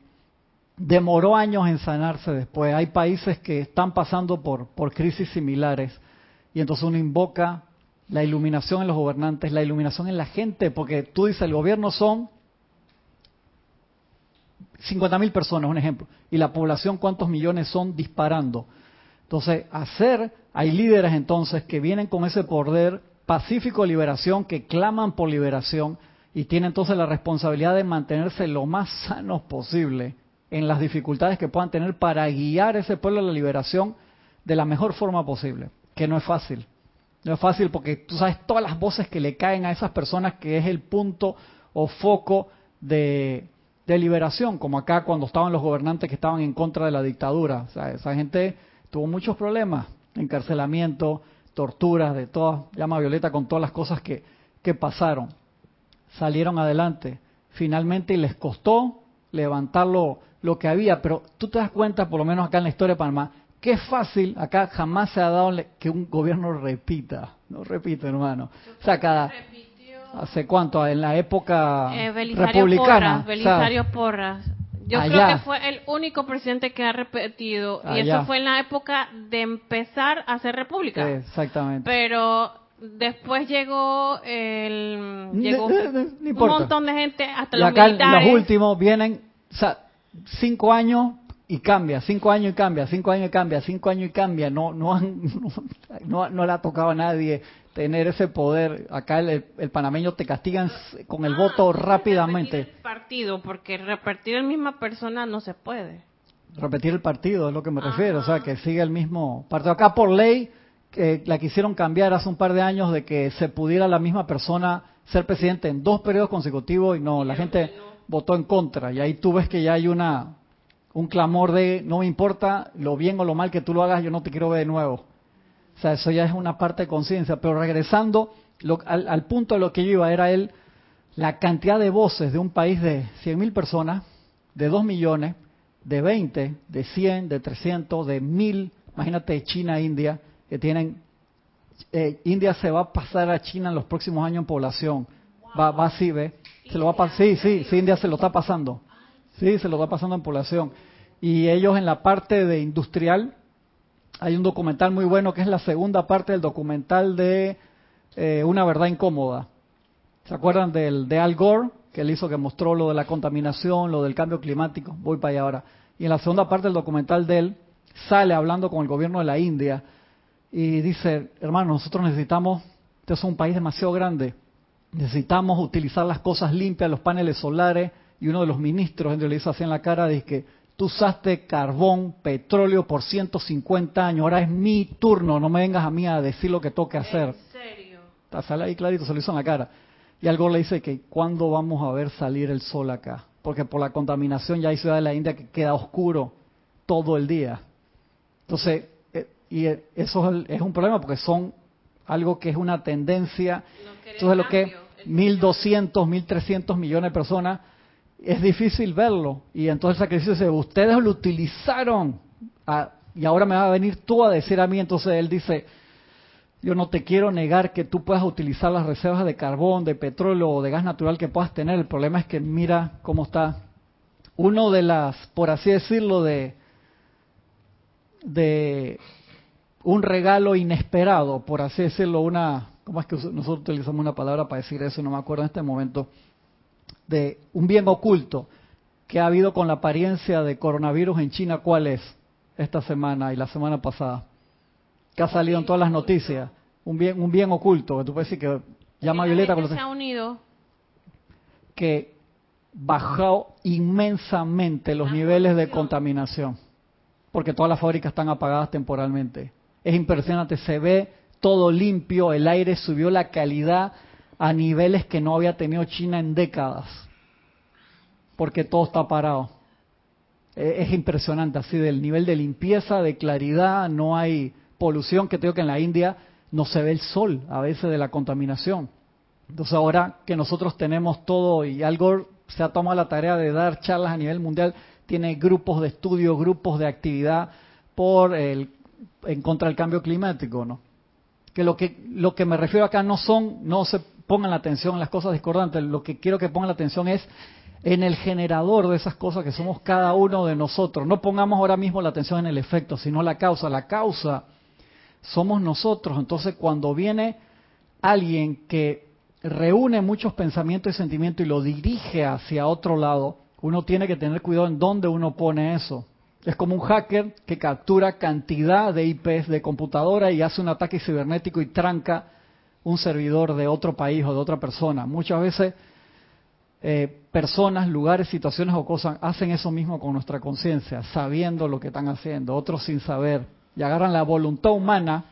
demoró años en sanarse después. Hay países que están pasando por, por crisis similares y entonces uno invoca la iluminación en los gobernantes, la iluminación en la gente, porque tú dices, el gobierno son 50 mil personas, un ejemplo, y la población cuántos millones son disparando. Entonces, hacer, hay líderes entonces que vienen con ese poder pacífico liberación, que claman por liberación y tienen entonces la responsabilidad de mantenerse lo más sanos posible en las dificultades que puedan tener para guiar ese pueblo a la liberación de la mejor forma posible, que no es fácil. No es fácil porque tú sabes todas las voces que le caen a esas personas que es el punto o foco de, liberación, como acá cuando estaban los gobernantes que estaban en contra de la dictadura. Esa gente tuvo muchos problemas, encarcelamiento, torturas, de todas, llama Violeta con todas las cosas que pasaron. Salieron adelante, finalmente y les costó levantar lo, lo que había, pero tú te das cuenta, por lo menos acá en la historia de Panamá, que es fácil, acá jamás se ha dado que un gobierno repita, no repite hermano. O sea, cada, ¿hace cuánto? En la época Eh, Belisario republicana. Porras, Belisario Porras. Yo Allá. creo que fue el único presidente que ha repetido. Y eso fue en la época de empezar a hacer república. Exactamente. Pero después llegó el llegó un montón de gente, hasta los acá militares. los últimos vienen, o sea, cinco años y cambia, cinco años y cambia, cinco años y cambia, cinco años y cambia. No, no, han, no, no le ha tocado a nadie tener ese poder. Acá el, el panameño te castigan con el Ah, voto repetir rápidamente. el partido, porque repetir el misma persona no se puede. Repetir el partido es lo que me refiero, o sea, que sigue el mismo partido. Acá por ley eh, la quisieron cambiar hace un par de años de que se pudiera la misma persona ser presidente en dos periodos consecutivos y no, la gente votó en contra y ahí tú ves que ya hay una un clamor de no me importa lo bien o lo mal que tú lo hagas, yo no te quiero ver de nuevo. O sea, eso ya es una parte de conciencia, pero regresando lo- al, al punto de lo que yo iba era él la cantidad de voces de un país de 100.000 personas, de 2 millones, de 20, de 100, de 300, de 1000, imagínate China, India, que tienen, eh, India se va a pasar a China en los próximos años en población, va, va así, ve, se lo va a sí, sí, sí, India se lo está pasando, sí, se lo está pasando en población, y ellos en la parte de industrial, hay un documental muy bueno que es la segunda parte del documental de eh, Una verdad incómoda, ¿Se acuerdan del de Al Gore? Que él hizo que mostró lo de la contaminación, lo del cambio climático. Voy para allá ahora. Y en la segunda parte del documental de él, sale hablando con el gobierno de la India y dice, hermano, nosotros necesitamos, este es un país demasiado grande, necesitamos utilizar las cosas limpias, los paneles solares. Y uno de los ministros, le hizo así en la cara, dice que tú usaste carbón, petróleo por 150 años, ahora es mi turno, no me vengas a mí a decir lo que toque hacer. ¿En serio? Sale ahí clarito, se lo hizo en la cara. Y algo le dice que cuándo vamos a ver salir el sol acá. Porque por la contaminación ya hay ciudad de la India que queda oscuro todo el día. Entonces, y eh, eso es, un problema porque son algo que es una tendencia. No Entonces, lo que cambio. El 1.200, 1.300 millones de personas, es difícil verlo. Y entonces el sacrificio dice, ustedes lo utilizaron ah, y ahora me va a venir tú a decir a mí. Entonces él dice, yo no te quiero negar que tú puedas utilizar las reservas de carbón, de petróleo o de gas natural que puedas tener. El problema es que mira cómo está. Uno de las, por así decirlo, de, de un regalo inesperado, por así decirlo, una, ¿cómo es que nosotros utilizamos una palabra para decir eso? No me acuerdo en este momento. De un bien oculto que ha habido con la apariencia de coronavirus en China, ¿cuál es? Esta semana y la semana pasada que ha salido en todas las noticias. Un bien, un bien oculto, que tú puedes decir que llama a Violeta con se los- ha unido. que bajó inmensamente los La niveles de contaminación, porque todas las fábricas están apagadas temporalmente. Es impresionante, se ve todo limpio, el aire subió la calidad a niveles que no había tenido China en décadas, porque todo está parado. Eh, Es impresionante, así del nivel de limpieza, de claridad, no hay polución, que tengo que en la India no se ve el sol a veces de la contaminación. Entonces ahora que nosotros tenemos todo y algo se ha tomado la tarea de dar charlas a nivel mundial, tiene grupos de estudio, grupos de actividad por el, en contra del cambio climático, ¿no? Que lo que lo que me refiero acá no son, no se pongan la atención en las cosas discordantes, lo que quiero que pongan la atención es en el generador de esas cosas que somos cada uno de nosotros. No pongamos ahora mismo la atención en el efecto, sino la causa. La causa somos nosotros. Entonces, cuando viene alguien que reúne muchos pensamientos y sentimientos y lo dirige hacia otro lado, uno tiene que tener cuidado en dónde uno pone eso. Es como un hacker que captura cantidad de IPs de computadora y hace un ataque cibernético y tranca un servidor de otro país o de otra persona. Muchas veces eh, personas, lugares, situaciones o cosas hacen eso mismo con nuestra conciencia, sabiendo lo que están haciendo, otros sin saber, y agarran la voluntad humana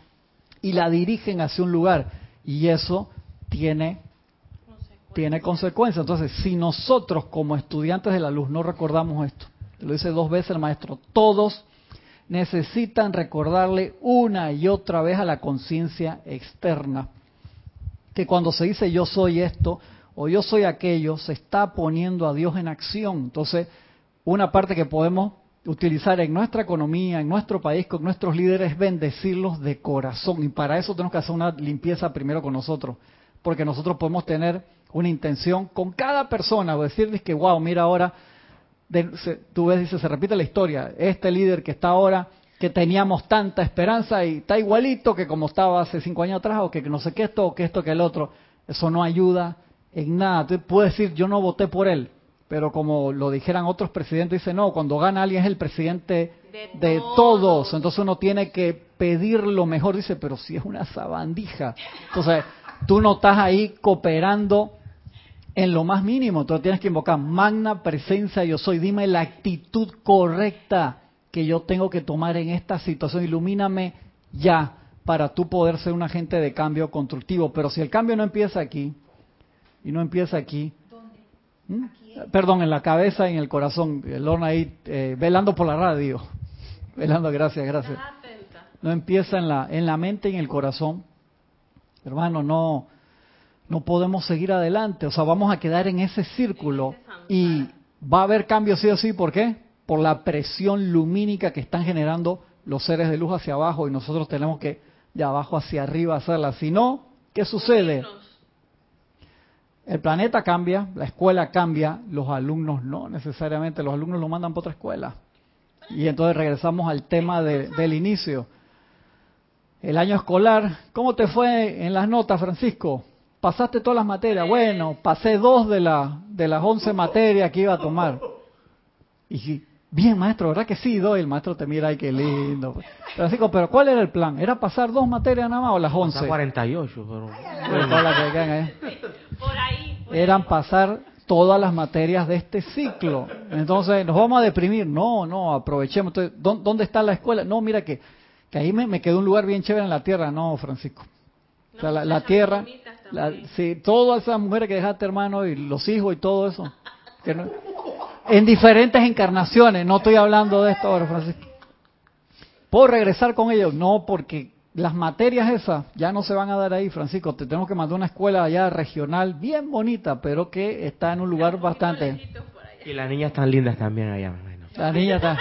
y la dirigen hacia un lugar, y eso tiene, tiene consecuencias. Entonces, si nosotros como estudiantes de la luz no recordamos esto, lo dice dos veces el maestro, todos necesitan recordarle una y otra vez a la conciencia externa que cuando se dice yo soy esto o yo soy aquello, se está poniendo a Dios en acción. Entonces, una parte que podemos utilizar en nuestra economía, en nuestro país, con nuestros líderes, es bendecirlos de corazón. Y para eso tenemos que hacer una limpieza primero con nosotros. Porque nosotros podemos tener una intención con cada persona, o decirles que, wow, mira ahora, de- se- tú ves, dice, se repite la historia. Este líder que está ahora, que teníamos tanta esperanza y está igualito que como estaba hace cinco años atrás, o que no sé qué esto, o que esto, que el otro. Eso no ayuda en nada. Tú puedes decir, yo no voté por él, pero como lo dijeran otros presidentes, dice, no, cuando gana alguien es el presidente De de todos. todos. Entonces uno tiene que pedir lo mejor. Dice, pero si es una sabandija. Entonces, tú no estás ahí cooperando en lo más mínimo. Tú tienes que invocar magna presencia yo soy. Dime la actitud correcta que yo tengo que tomar en esta situación. Ilumíname ya para tú poder ser un agente de cambio constructivo. Pero si el cambio no empieza aquí y no empieza aquí, ¿Mm? Perdón, en la cabeza y en el corazón. Lorna ahí eh, velando por la radio. Velando, gracias, gracias. No empieza en la, en la mente y en el corazón. Hermano, no, no podemos seguir adelante. O sea, vamos a quedar en ese círculo y va a haber cambios sí o sí. ¿Por qué? Por la presión lumínica que están generando los seres de luz hacia abajo y nosotros tenemos que de abajo hacia arriba hacerla. Si no, ¿qué sucede? El planeta cambia, la escuela cambia, los alumnos no necesariamente, los alumnos lo mandan para otra escuela. Y entonces regresamos al tema de- del inicio. El año escolar, ¿cómo te fue en las notas, Francisco? ¿Pasaste todas las materias? Bueno, pasé dos de, la, de las once materias que iba a tomar. Y sí, bien, maestro, ¿verdad que sí? Doy, el maestro te mira, ay, qué lindo. Francisco, pero ¿cuál era el plan? ¿Era pasar dos materias nada más o las once? Está 48, pero... Bueno, todas las que quedan ahí Por ahí. por eran ahí. pasar todas las materias de este ciclo. Entonces, nos vamos a deprimir. No, no, aprovechemos. Entonces, ¿dó- ¿Dónde está la escuela? No, mira que, que ahí me, me quedó un lugar bien chévere en la tierra. No, Francisco. O sea, la, tierra, la, sí, todas esas mujeres que dejaste, hermano, y los hijos y todo eso. que no- en diferentes encarnaciones. No estoy hablando de esto ahora, Francisco. ¿Puedo regresar con ellos? No, porque las materias esas ya no se van a dar ahí, Francisco. Te tenemos que mandar una escuela allá regional bien bonita, pero que está en un lugar bastante... Y las niñas tan lindas también allá, me imagino. La niña está...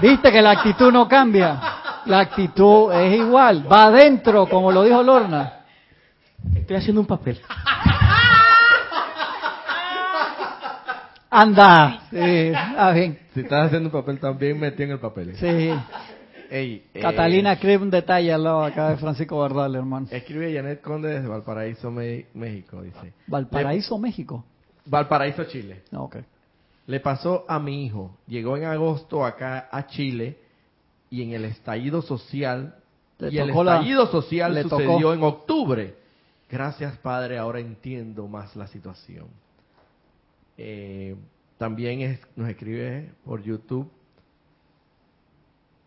Viste que la actitud no cambia. La actitud es igual. Va adentro, como lo dijo Lorna. Estoy haciendo un papel. Anda. Sí, ah, bien. Si estás haciendo un papel también, metí en el papel. Sí. Ey, eh, Catalina escribe un detalle al lado acá de Francisco Bardal, hermano. Escribe Janet Conde desde Valparaíso, Me- México, dice. Valparaíso, México. Valparaíso, Chile. No, ok. Le pasó a mi hijo. Llegó en agosto acá a Chile y en el estallido social Le y el la- estallido social le sucedió tocó. en octubre. Gracias, Padre, ahora entiendo más la situación. Eh, también es- nos escribe por YouTube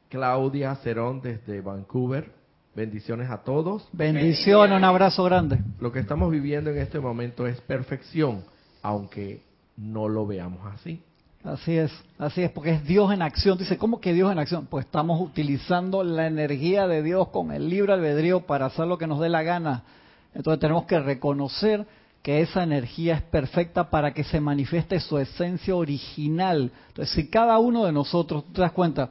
Claudia Cerón desde Vancouver. Bendiciones a todos. Bendiciones, un abrazo grande. Lo que estamos viviendo en este momento es perfección, aunque no lo veamos así. Así es, así es, porque es Dios en acción. Dice, ¿cómo que Dios en acción? Pues estamos utilizando la energía de Dios con el libre albedrío para hacer lo que nos dé la gana. Entonces tenemos que reconocer que esa energía es perfecta para que se manifieste su esencia original. Entonces, si cada uno de nosotros, tú te das cuenta,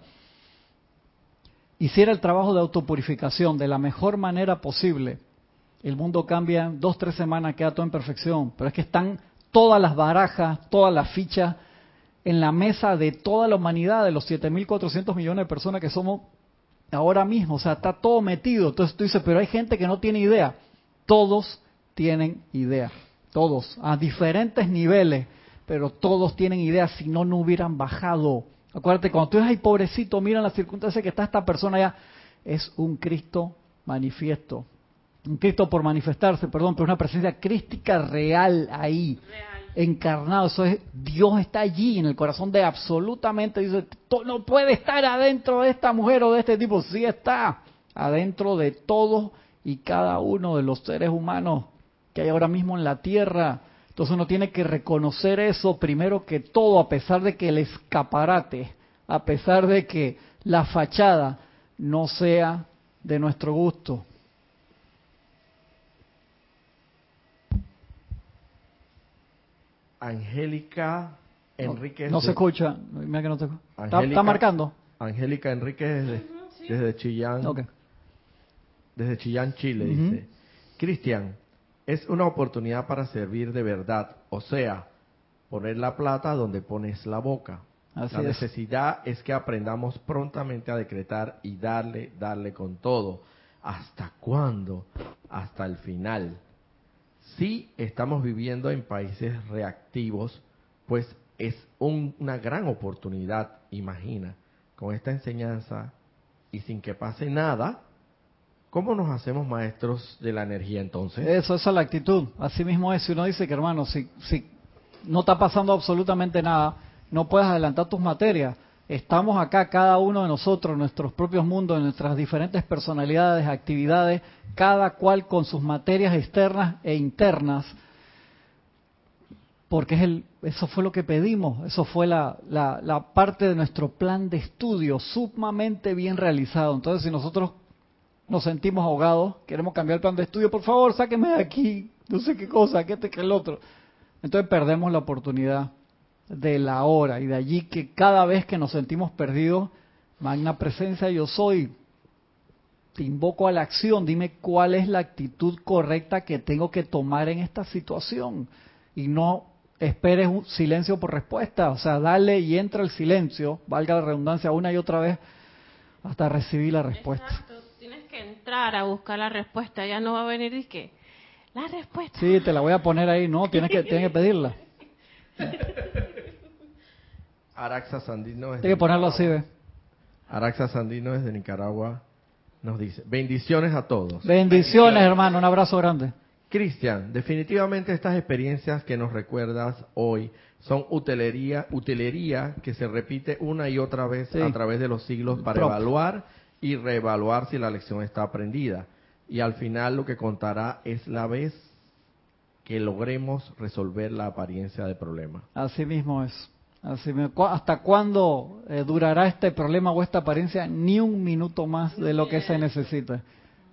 hiciera el trabajo de autopurificación de la mejor manera posible, el mundo cambia dos, tres semanas, queda todo en perfección. Pero es que están todas las barajas, todas las fichas en la mesa de toda la humanidad, de los 7.400 millones de personas que somos ahora mismo. O sea, está todo metido. Entonces tú dices, pero hay gente que no tiene idea. Todos tienen idea. Todos, a diferentes niveles. Pero todos tienen idea, si no, no hubieran bajado. Acuérdate, cuando tú dices, ay, pobrecito, mira la circunstancia que está esta persona allá. Es un Cristo manifiesto. Un Cristo por manifestarse, perdón, pero una presencia crística real ahí Real. encarnado, eso es, Dios está allí en el corazón de absolutamente, dice, "To- no puede estar adentro de esta mujer o de este tipo, sí está adentro de todos y cada uno de los seres humanos que hay ahora mismo en la tierra. Entonces uno tiene que reconocer eso primero que todo, a pesar de que el escaparate, a pesar de que la fachada no sea de nuestro gusto. Angélica Enríquez. No se de- escucha, mira que no te escucha. ¿Está, marcando? Angélica Enríquez desde, desde Chillán, Ok. Desde Chillán, Chile, dice. Cristian, es una oportunidad para servir de verdad, o sea, poner la plata donde pones la boca. Así la es. necesidad es que aprendamos prontamente a decretar y darle, darle con todo. ¿Hasta cuándo? Hasta el final. Si estamos viviendo en países reactivos, pues es un- una gran oportunidad, imagina, con esta enseñanza y sin que pase nada, ¿cómo nos hacemos maestros de la energía entonces? Eso, esa es la actitud. Así mismo es. Si uno dice que, hermano, si, si no está pasando absolutamente nada, no puedes adelantar tus materias. Estamos acá, cada uno de nosotros, nuestros propios mundos, nuestras diferentes personalidades, actividades, cada cual con sus materias externas e internas, porque es el, eso fue lo que pedimos, eso fue la, la, la parte de nuestro plan de estudio sumamente bien realizado. Entonces, si nosotros nos sentimos ahogados, queremos cambiar el plan de estudio, por favor, sáqueme de aquí, no sé qué cosa, que este, que el otro. Entonces perdemos la oportunidad de la hora y de allí que cada vez que nos sentimos perdidos, magna presencia yo soy, te invoco a la acción, dime cuál es la actitud correcta que tengo que tomar en esta situación y no esperes un silencio por respuesta, o sea, dale y entra el silencio, valga la redundancia una y otra vez hasta recibir la respuesta. Entrar a buscar la respuesta, ya no va a venir y que la respuesta. Sí, te la voy a poner ahí, no, tienes que, tienes que pedirla. Araxa Sandino desde Tienes que ponerlo así, Nicaragua. ¿ves? Araxa Sandino desde Nicaragua nos dice, bendiciones a todos. Bendiciones, hermano, un abrazo grande. Cristian, definitivamente estas experiencias que nos recuerdas hoy son utilería, utilería que se repite una y otra vez Sí. a través de los siglos para Prop. evaluar y reevaluar si la lección está aprendida. Y al final lo que contará es la vez que logremos resolver la apariencia del problema. Así mismo es. Así mismo. ¿Cu- ¿Hasta cuándo eh, durará este problema o esta apariencia? Ni un minuto más de lo que se necesita.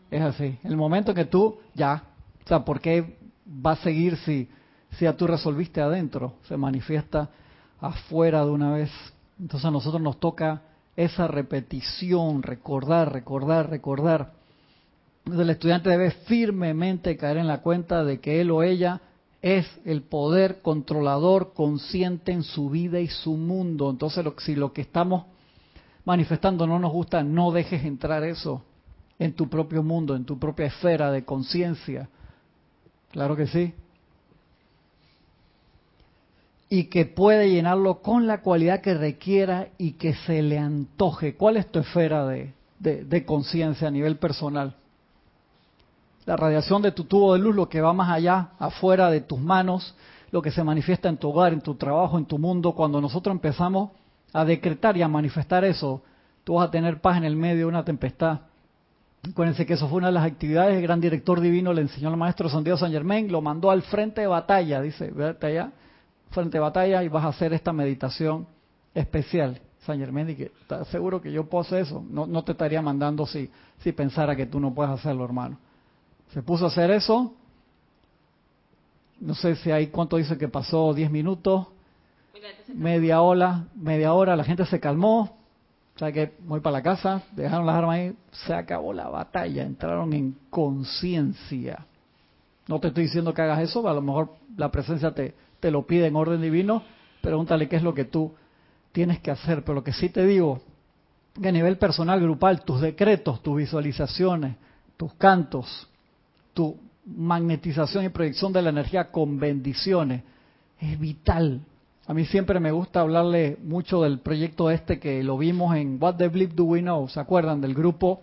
Es así. El momento que tú, ya. O sea, ¿por qué va a seguir si, si ya tú resolviste adentro? Se manifiesta afuera de una vez. Entonces a nosotros nos toca esa repetición, recordar, recordar, recordar. Entonces el estudiante debe firmemente caer en la cuenta de que él o ella es el poder controlador consciente en su vida y su mundo. Entonces lo- si lo que estamos manifestando no nos gusta, no dejes entrar eso en tu propio mundo, en tu propia esfera de conciencia. Claro que sí. Y que puede llenarlo con la cualidad que requiera y que se le antoje. ¿Cuál es tu esfera de, conciencia a nivel personal? la radiación de tu tubo de luz, lo que va más allá, afuera de tus manos, lo que se manifiesta en tu hogar, en tu trabajo, en tu mundo. Cuando nosotros empezamos a decretar y a manifestar eso, tú vas a tener paz en el medio de una tempestad. Acuérdense que eso fue una de las actividades, el gran director divino le enseñó al maestro San Diego San Germain, lo mandó al frente de batalla, dice, vete allá, frente de batalla y vas a hacer esta meditación especial. San Germain, y que ¿estás seguro que yo puedo hacer eso? No, no te estaría mandando si, si pensara que tú no puedes hacerlo, hermano. Se puso a hacer eso. No sé si hay cuánto dice que pasó, 10 minutos, media hora, media hora, la gente se calmó. O sea que voy para la casa, dejaron las armas ahí, se acabó la batalla, entraron en conciencia. No te estoy diciendo que hagas eso, a lo mejor la presencia te, te lo pide en orden divino, pregúntale qué es lo que tú tienes que hacer. Pero lo que sí te digo, que a nivel personal, grupal, tus decretos, tus visualizaciones, tus cantos, tu magnetización y proyección de la energía con bendiciones es vital. A mí siempre me gusta hablarle mucho del proyecto este que lo vimos en What the Bleep Do We Know, ¿se acuerdan? Del grupo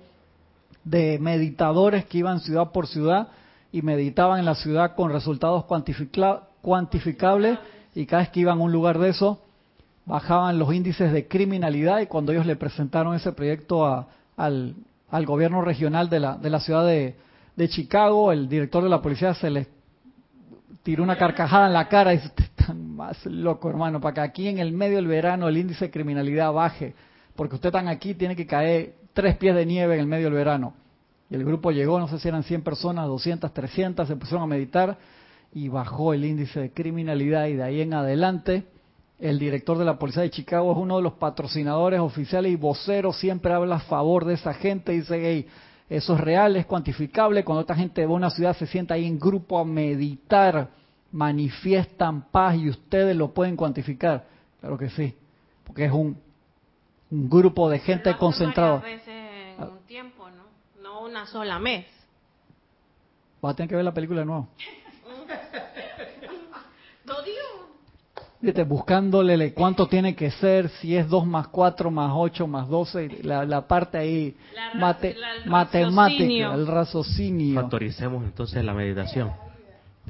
de meditadores que iban ciudad por ciudad y meditaban en la ciudad con resultados cuantificla- cuantificables y cada vez que iban a un lugar de eso bajaban los índices de criminalidad y cuando ellos le presentaron ese proyecto a- al, gobierno regional de la, de la ciudad de, Chicago, el director de la policía se les tiró una carcajada en la cara y dice, "Ustedes están más loco hermano, para que aquí en el medio del verano el índice de criminalidad baje, porque ustedes están aquí, tiene que caer tres pies de nieve en el medio del verano. Y el grupo llegó, no sé si eran 100 personas, 200, 300, se pusieron a meditar y bajó el índice de criminalidad y de ahí en adelante el director de la policía de Chicago es uno de los patrocinadores oficiales y voceros, siempre habla a favor de esa gente, dice, hey, eso es real, es cuantificable, cuando esta gente va a una ciudad se sienta ahí en grupo a meditar manifiestan paz y ustedes lo pueden cuantificar. Claro que sí, porque es un, un grupo de gente hacen concentrada. veces en un tiempo, ¿no? No una sola mes. Vas a tener que ver la película de nuevo. No digo. Viste, buscándole le- cuánto tiene que ser, si es 2 más 4 más 8 más 12, la, la parte ahí La ra- mate- la- el matemática, raciocinio. el raciocinio. Factoricemos entonces la meditación.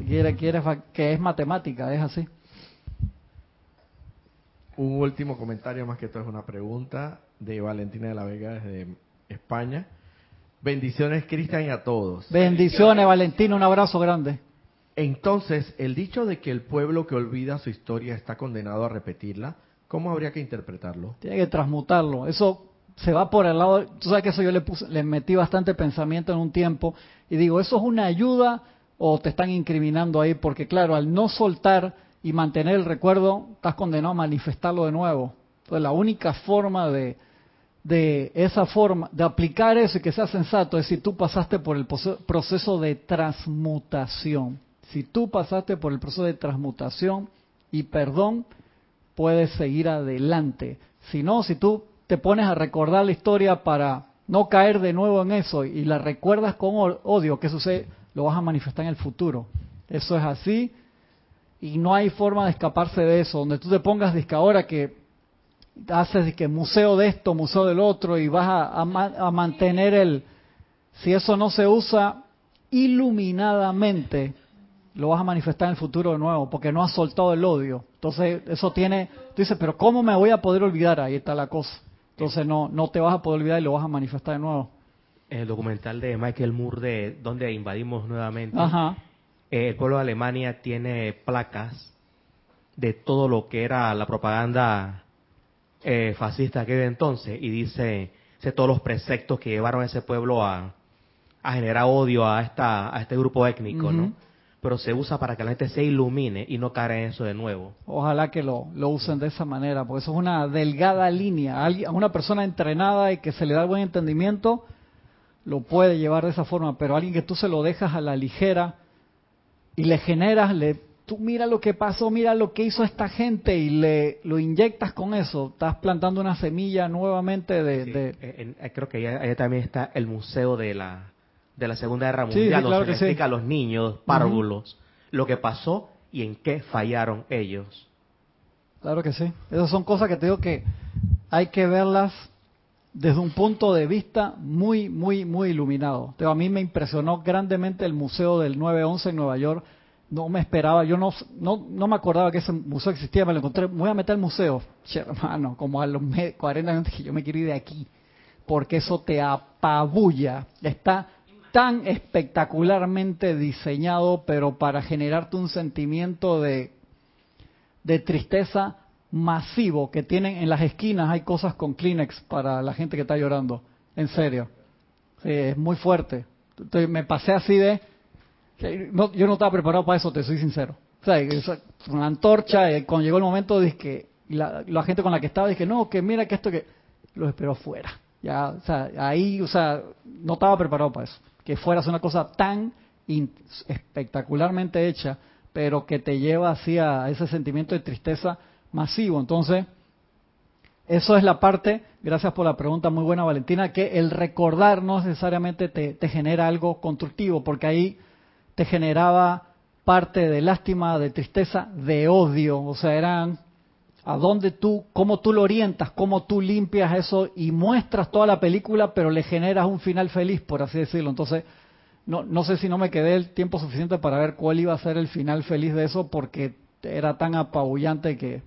Quiere, quiere que es matemática, es así. Un último comentario, más que todo es una pregunta de Valentina de la Vega desde España. Bendiciones, Cristian, y a todos. Bendiciones, Valentina, un abrazo grande. Entonces, el dicho de que el pueblo que olvida su historia está condenado a repetirla, ¿cómo habría que interpretarlo? Tiene que transmutarlo. Eso se va por el lado. Tú sabes que eso yo le, le metí bastante pensamiento en un tiempo. Y digo, ¿eso es una ayuda o te están incriminando ahí? Porque, claro, al no soltar y mantener el recuerdo, estás condenado a manifestarlo de nuevo. Entonces, la única forma de, de esa forma, de aplicar eso y que sea sensato, es si tú pasaste por el proce- proceso de transmutación. Si tú pasaste por el proceso de transmutación y perdón, puedes seguir adelante. Si no, si tú te pones a recordar la historia para no caer de nuevo en eso y la recuerdas con odio, ¿qué sucede? Lo vas a manifestar en el futuro. Eso es así y no hay forma de escaparse de eso. Donde tú te pongas disque ahora que haces que museo de esto, museo del otro y vas a mantener el... Si eso no se usa iluminadamente, lo vas a manifestar en el futuro de nuevo, porque no has soltado el odio. Entonces, eso tiene, tú dices, pero ¿cómo me voy a poder olvidar? Ahí está la cosa. Entonces, no, no te vas a poder olvidar y lo vas a manifestar de nuevo. El documental de Michael Moore de donde invadimos nuevamente. Ajá. Eh, el pueblo de Alemania tiene placas de todo lo que era la propaganda eh, fascista de aquel entonces y dice, dice todos los preceptos que llevaron a ese pueblo a, a generar odio a esta a este grupo étnico. ¿no? Pero se usa para que la gente se ilumine y no caiga en eso de nuevo. Ojalá que lo, lo usen de esa manera, porque eso es una delgada línea. A una persona entrenada y que se le da buen entendimiento, lo puede llevar de esa forma, pero alguien que tú se lo dejas a la ligera y le generas, le, tú mira lo que pasó, mira lo que hizo esta gente y le lo inyectas con eso, estás plantando una semilla nuevamente de... Sí, de- en- creo que allá, allá también está el museo de la de la Segunda Guerra Sí, sí, Mundial, claro donde que se sí. explica a los niños, párvulos, lo que pasó y en qué fallaron ellos. Claro que sí. Esas son cosas que te digo que hay que verlas desde un punto de vista muy, muy, muy iluminado. Te digo, a mí me impresionó grandemente el museo del 911 en Nueva York. No me esperaba, yo no, no, no me acordaba que ese museo existía, me lo encontré, me voy a meter al museo. Che, hermano, como a los me- 40 minutos que yo me quiero ir de aquí, porque eso te apabulla. Está tan espectacularmente diseñado, pero para generarte un sentimiento de de tristeza masivo que tienen en las esquinas. Hay cosas con Kleenex para la gente que está llorando. En serio. Es muy fuerte. Entonces, me pasé así de... no- yo no estaba preparado para eso, te soy sincero. O sea, una antorcha, cuando llegó el momento, dije que la, la gente con la que estaba, dije, no, que mira que esto que... Los esperó fuera. Ya, o sea, ahí, o sea, no estaba preparado para eso. Que fueras una cosa tan espectacularmente hecha, pero que te lleva así a ese sentimiento de tristeza masivo. Entonces, eso es la parte, gracias por la pregunta muy buena Valentina, que el recordar no necesariamente te, te genera algo constructivo, porque ahí te generaba parte de lástima, de tristeza, de odio, o sea, eran a dónde tú, cómo tú lo orientas, cómo tú limpias eso y muestras toda la película, pero le generas un final feliz, por así decirlo. Entonces, no, no sé si no me quedé el tiempo suficiente para ver cuál iba a ser el final feliz de eso, porque era tan apabullante que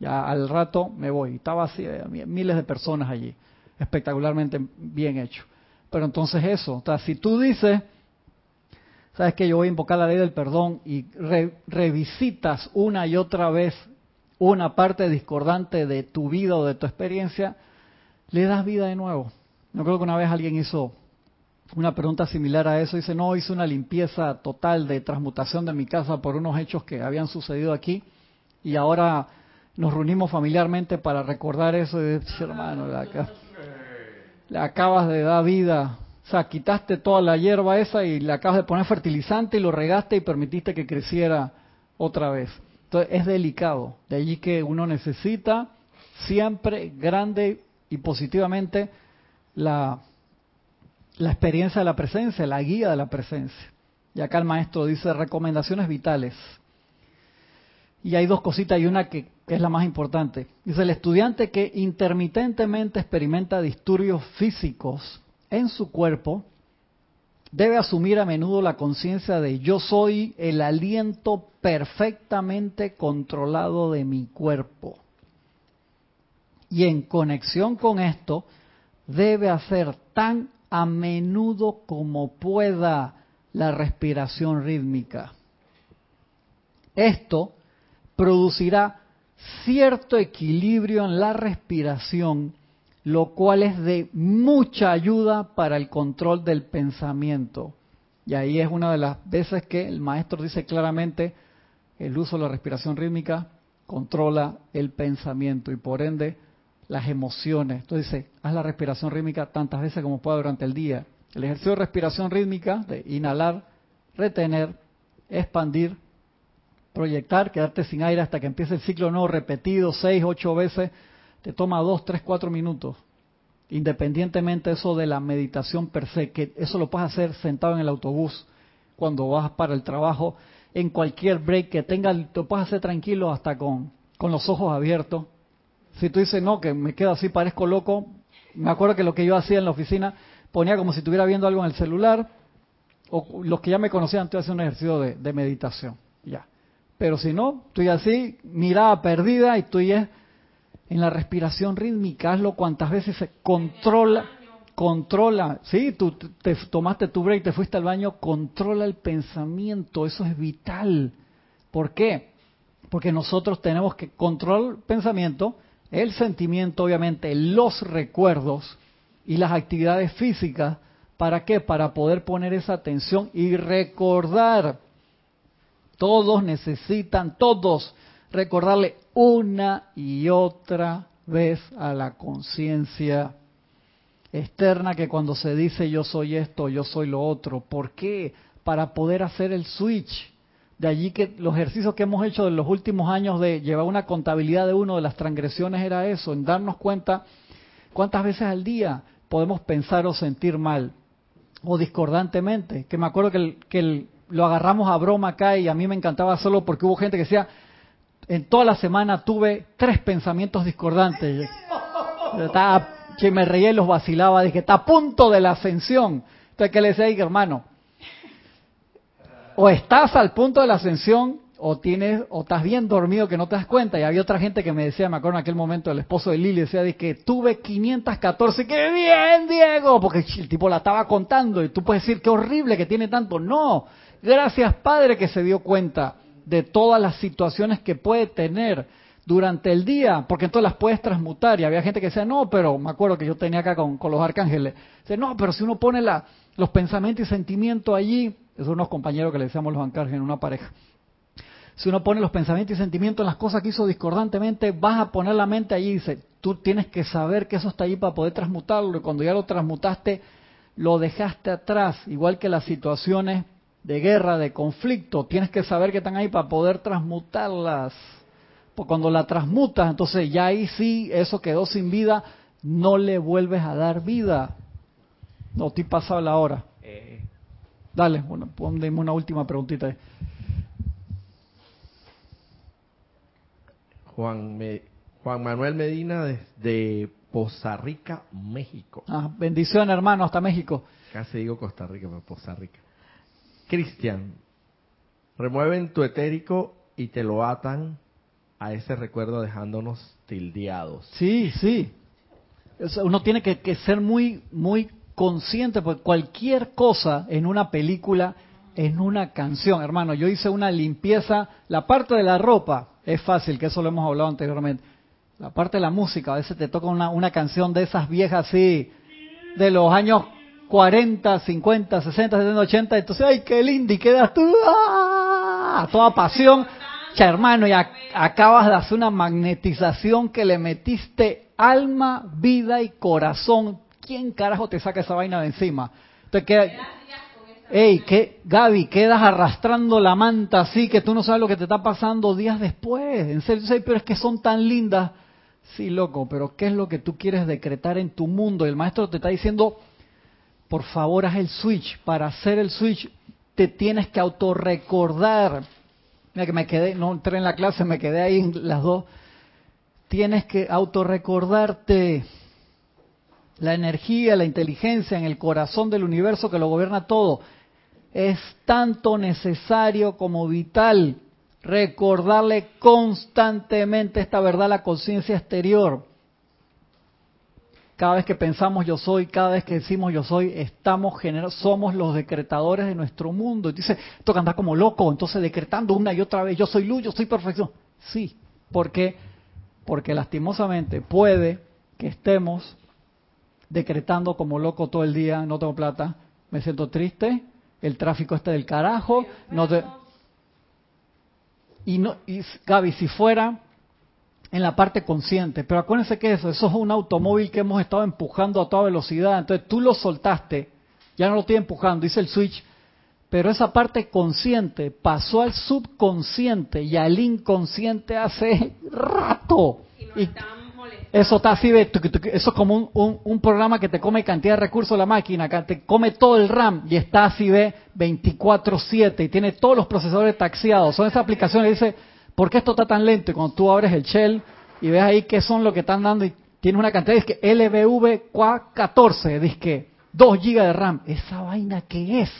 ya al rato me voy. Estaba así, eh, miles de personas allí, espectacularmente bien hecho. Pero entonces eso, o sea, si tú dices, sabes que yo voy a invocar la ley del perdón y re- revisitas una y otra vez una parte discordante de tu vida o de tu experiencia, le das vida de nuevo. No creo que una vez alguien hizo una pregunta similar a eso. Dice, no, hice una limpieza total de transmutación de mi casa por unos hechos que habían sucedido aquí y ahora nos reunimos familiarmente para recordar eso. Y dice, hermano, le, acá- le acabas de dar vida. O sea, quitaste toda la hierba esa y le acabas de poner fertilizante y lo regaste y permitiste que creciera otra vez. Entonces es delicado. De allí que uno necesita siempre grande y positivamente la, la experiencia de la presencia, la guía de la presencia. Y acá el maestro dice recomendaciones vitales. Y hay dos cositas y una que, es la más importante. Dice, el estudiante que intermitentemente experimenta disturbios físicos en su cuerpo debe asumir a menudo la conciencia de yo soy el aliento perfectamente controlado de mi cuerpo. Y en conexión con esto, debe hacer tan a menudo como pueda la respiración rítmica. Esto producirá cierto equilibrio en la respiración, lo cual es de mucha ayuda para el control del pensamiento. Y ahí es una de las veces que el maestro dice claramente, el uso de la respiración rítmica controla el pensamiento y por ende las emociones. Entonces dice, haz la respiración rítmica tantas veces como pueda durante el día. El ejercicio de respiración rítmica, de inhalar, retener, expandir, proyectar, quedarte sin aire hasta que empiece el ciclo nuevo repetido seis, ocho veces, te toma dos, tres, cuatro minutos. Independientemente eso de la meditación per se, que eso lo puedes hacer sentado en el autobús, cuando vas para el trabajo, en cualquier break que tengas, lo puedes hacer tranquilo hasta con, con los ojos abiertos. Si tú dices, no, que me quedo así, parezco loco, me acuerdo que lo que yo hacía en la oficina, ponía como si estuviera viendo algo en el celular, o los que ya me conocían, estoy haciendo un ejercicio de, meditación. Ya. Pero si no, estoy así, mirada perdida y estoy en la respiración rítmica, hazlo cuantas veces se controla, controla, sí, tú te tomaste tu break, te fuiste al baño, controla el pensamiento, eso es vital. ¿Por qué? Porque nosotros tenemos que controlar el pensamiento, el sentimiento, obviamente, los recuerdos y las actividades físicas. ¿Para qué? Para poder poner esa atención y recordar todos necesitan, todos, recordarle una y otra vez a la conciencia externa que cuando se dice yo soy esto, yo soy lo otro. ¿Por qué? Para poder hacer el switch. De allí que los ejercicios que hemos hecho en los últimos años de llevar una contabilidad de uno de las transgresiones era eso, en darnos cuenta cuántas veces al día podemos pensar o sentir mal o discordantemente. Que me acuerdo que el, que lo agarramos a broma acá y a mí me encantaba solo porque hubo gente que decía, en toda la semana tuve tres pensamientos discordantes. Que me reía y los vacilaba, dije, está a punto de la ascensión. Entonces, ¿qué le decía hermano? O estás al punto de la ascensión o tienes o estás bien dormido que no te das cuenta. Y había otra gente que me decía, me acuerdo en aquel momento, el esposo de Lili decía que tuve 514, ¡qué bien, Diego! Porque el tipo la estaba contando y tú puedes decir, qué horrible que tiene tanto. No, Gracias, Padre, que se dio cuenta de todas las situaciones que puede tener durante el día, porque entonces las puedes transmutar. Y había gente que decía, no, pero me acuerdo que yo tenía acá con, los arcángeles. Dice, no, pero si uno pone la, los pensamientos y sentimientos allí, es unos compañeros que le decíamos los arcángeles en una pareja. Si uno pone los pensamientos y sentimientos en las cosas que hizo discordantemente, vas a poner la mente allí dice, tú tienes que saber que eso está allí para poder transmutarlo. Y cuando ya lo transmutaste, lo dejaste atrás, igual que las situaciones de guerra, de conflicto, tienes que saber que están ahí para poder transmutarlas. Porque cuando la transmutas, entonces ya ahí sí, eso quedó sin vida, no le vuelves a dar vida. No, te pasado la hora. Eh. Dale, bueno, ponme una última preguntita. Juan, Juan Manuel Medina desde Poza Rica, México. Ah, bendición hermano, hasta México. Casi digo Costa Rica, pero Poza Rica. Cristian, remueven tu etérico y te lo atan a ese recuerdo dejándonos tildeados. Sí, sí. Uno tiene que, ser muy, muy consciente, porque cualquier cosa en una película, en una canción, hermano, yo hice una limpieza, la parte de la ropa es fácil, que eso lo hemos hablado anteriormente. La parte de la música, a veces te toca una, una canción de esas viejas así, de los años 40, 50, 60, 70, 80, entonces, ay, qué lindo, y quedas tú, ¡ah! toda pasión, cha, hermano, y acabas de hacer una magnetización que le metiste alma, vida y corazón. ¿Quién carajo te saca esa vaina de encima? Entonces, Ey, que Gaby, quedas arrastrando la manta así que tú no sabes lo que te está pasando días después. En serio, pero es que son tan lindas. Sí, loco, pero ¿qué es lo que tú quieres decretar en tu mundo? El maestro te está diciendo, por favor, haz el switch. Para hacer el switch, te tienes que autorrecordar. Mira que me quedé, no entré en la clase, me quedé ahí en las dos. Tienes que autorrecordarte la energía, la inteligencia en el corazón del universo que lo gobierna todo. Es tanto necesario como vital recordarle constantemente esta verdad a la conciencia exterior. Cada vez que pensamos yo soy, cada vez que decimos yo soy, estamos somos los decretadores de nuestro mundo. Y dice, esto que anda como loco, entonces decretando una y otra vez, yo soy luz, yo soy perfección. Sí, porque porque lastimosamente puede que estemos decretando como loco todo el día, no tengo plata, me siento triste, el tráfico está del carajo, no te... Y, no, y Gaby, si fuera en la parte consciente, pero acuérdense que eso, eso es un automóvil que hemos estado empujando a toda velocidad, entonces tú lo soltaste, ya no lo estoy empujando, hice el switch, pero esa parte consciente pasó al subconsciente y al inconsciente hace rato. Y, eso está así, eso es como un, programa que te come cantidad de recursos la máquina, que te come todo el RAM y está así, ve 24/7 y tiene todos los procesadores taxiados. Son esas aplicaciones que dice, ¿por qué esto está tan lento? Y cuando tú abres el shell y ves ahí qué son lo que están dando y tienes una cantidad, que LBV 14, dice que 2 GB de RAM. ¿Esa vaina qué es?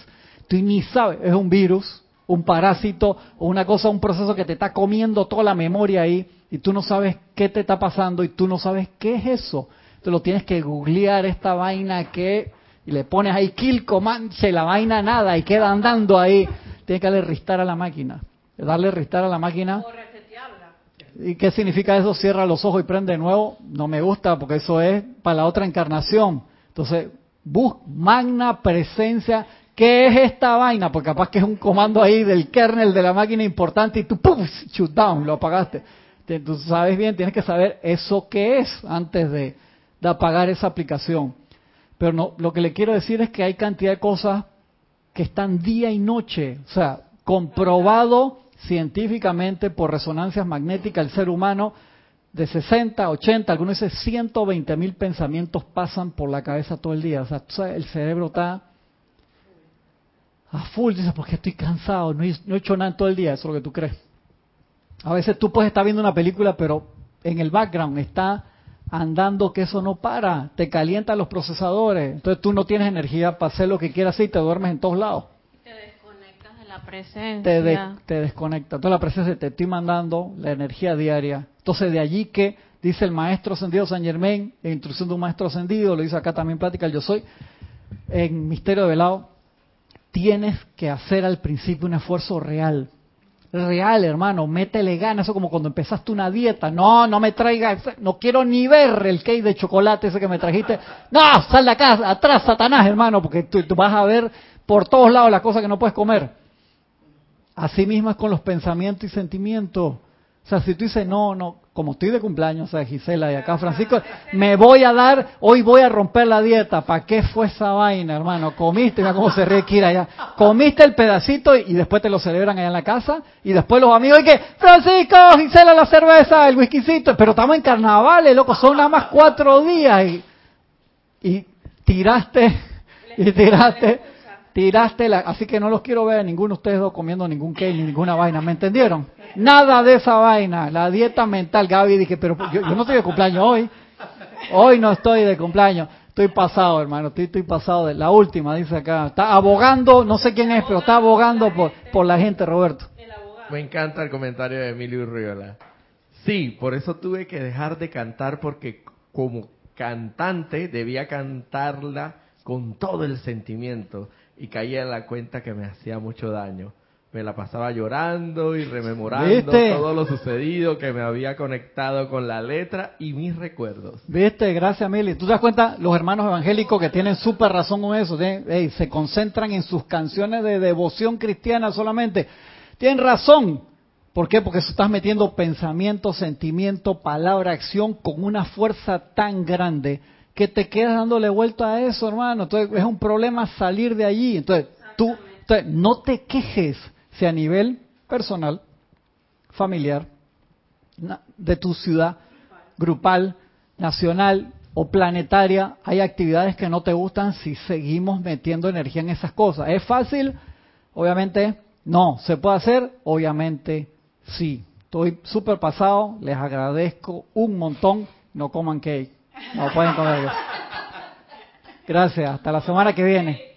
tú ni sabes, es un virus, un parásito o una cosa, un proceso que te está comiendo toda la memoria ahí y tú no sabes qué te está pasando y tú no sabes qué es eso. Te lo tienes que googlear esta vaina que y le pones ahí kill command, se la vaina nada y queda andando ahí. Tienes que darle ristar a la máquina. Darle ristar a la máquina. ¿Y qué significa eso? Cierra los ojos y prende de nuevo. No me gusta porque eso es para la otra encarnación. Entonces, bus, magna presencia ¿Qué es esta vaina? Porque capaz que es un comando ahí del kernel de la máquina importante y tú ¡pum! shoot down, lo apagaste. Entonces, sabes bien, tienes que saber eso qué es antes de, apagar esa aplicación. Pero no, lo que le quiero decir es que hay cantidad de cosas que están día y noche, o sea, comprobado científicamente por resonancias magnéticas el ser humano de 60, 80, algunos dicen 120 mil pensamientos pasan por la cabeza todo el día. O sea, el cerebro está a full, dices, porque estoy cansado, no he, no he hecho nada en todo el día, eso es lo que tú crees. A veces tú puedes estar viendo una película, pero en el background está andando que eso no para, te calientan los procesadores, entonces tú no tienes energía para hacer lo que quieras y te duermes en todos lados. La presencia. Te, te desconectas. Entonces la presencia te estoy mandando la energía diaria. Entonces de allí que dice el maestro ascendido San Germain, en instrucción de un maestro ascendido, lo dice acá también plática el yo soy, en Misterio de Velado, tienes que hacer al principio un esfuerzo real. Real, hermano, métele ganas, eso como cuando empezaste una dieta. No, no me traigas, no quiero ni ver el cake de chocolate ese que me trajiste. No, sal de acá, atrás, Satanás, hermano, porque tú, tú vas a ver por todos lados las cosas que no puedes comer. Así mismo es con los pensamientos y sentimientos. O sea, si tú dices, no, no, como estoy de cumpleaños, o Gisela y acá Francisco, me voy a dar, hoy voy a romper la dieta. ¿Para qué fue esa vaina, hermano? Comiste, mira cómo se ríe Kira allá. Comiste el pedacito y, después te lo celebran allá en la casa. Y después los amigos, y que, Francisco, Gisela, la cerveza, el whiskycito. Pero estamos en carnavales, loco, son nada más cuatro días. Y, y tiraste, y tiraste tiraste la... Así que no los quiero ver a ninguno de ustedes dos comiendo ningún cake ni ninguna vaina, ¿me entendieron? Nada de esa vaina, la dieta mental. Gaby dije, pero yo, no estoy de cumpleaños hoy. Hoy no estoy de cumpleaños. Estoy pasado, hermano, estoy, estoy pasado de la última, dice acá. Está abogando, no sé quién es, pero está abogando por, por la gente, Roberto. Me encanta el comentario de Emilio Urriola. Sí, por eso tuve que dejar de cantar porque como cantante debía cantarla con todo el sentimiento y caía en la cuenta que me hacía mucho daño. Me la pasaba llorando y rememorando todo lo sucedido que me había conectado con la letra y mis recuerdos. Viste, gracias Mili. ¿Tú te das cuenta? Los hermanos evangélicos que tienen súper razón con eso, se concentran en sus canciones de devoción cristiana solamente. Tienen razón. ¿Por qué? Porque estás metiendo pensamiento, sentimiento, palabra, acción con una fuerza tan grande que te quedas dándole vuelta a eso, hermano. Entonces es un problema salir de allí. Entonces, tú, entonces, no te quejes si a nivel personal, familiar, de tu ciudad, grupal, nacional o planetaria, hay actividades que no te gustan si seguimos metiendo energía en esas cosas. ¿Es fácil? Obviamente no. ¿Se puede hacer? Obviamente sí. Estoy súper pasado, les agradezco un montón. No coman cake, no pueden comer. Gracias, hasta la semana que viene.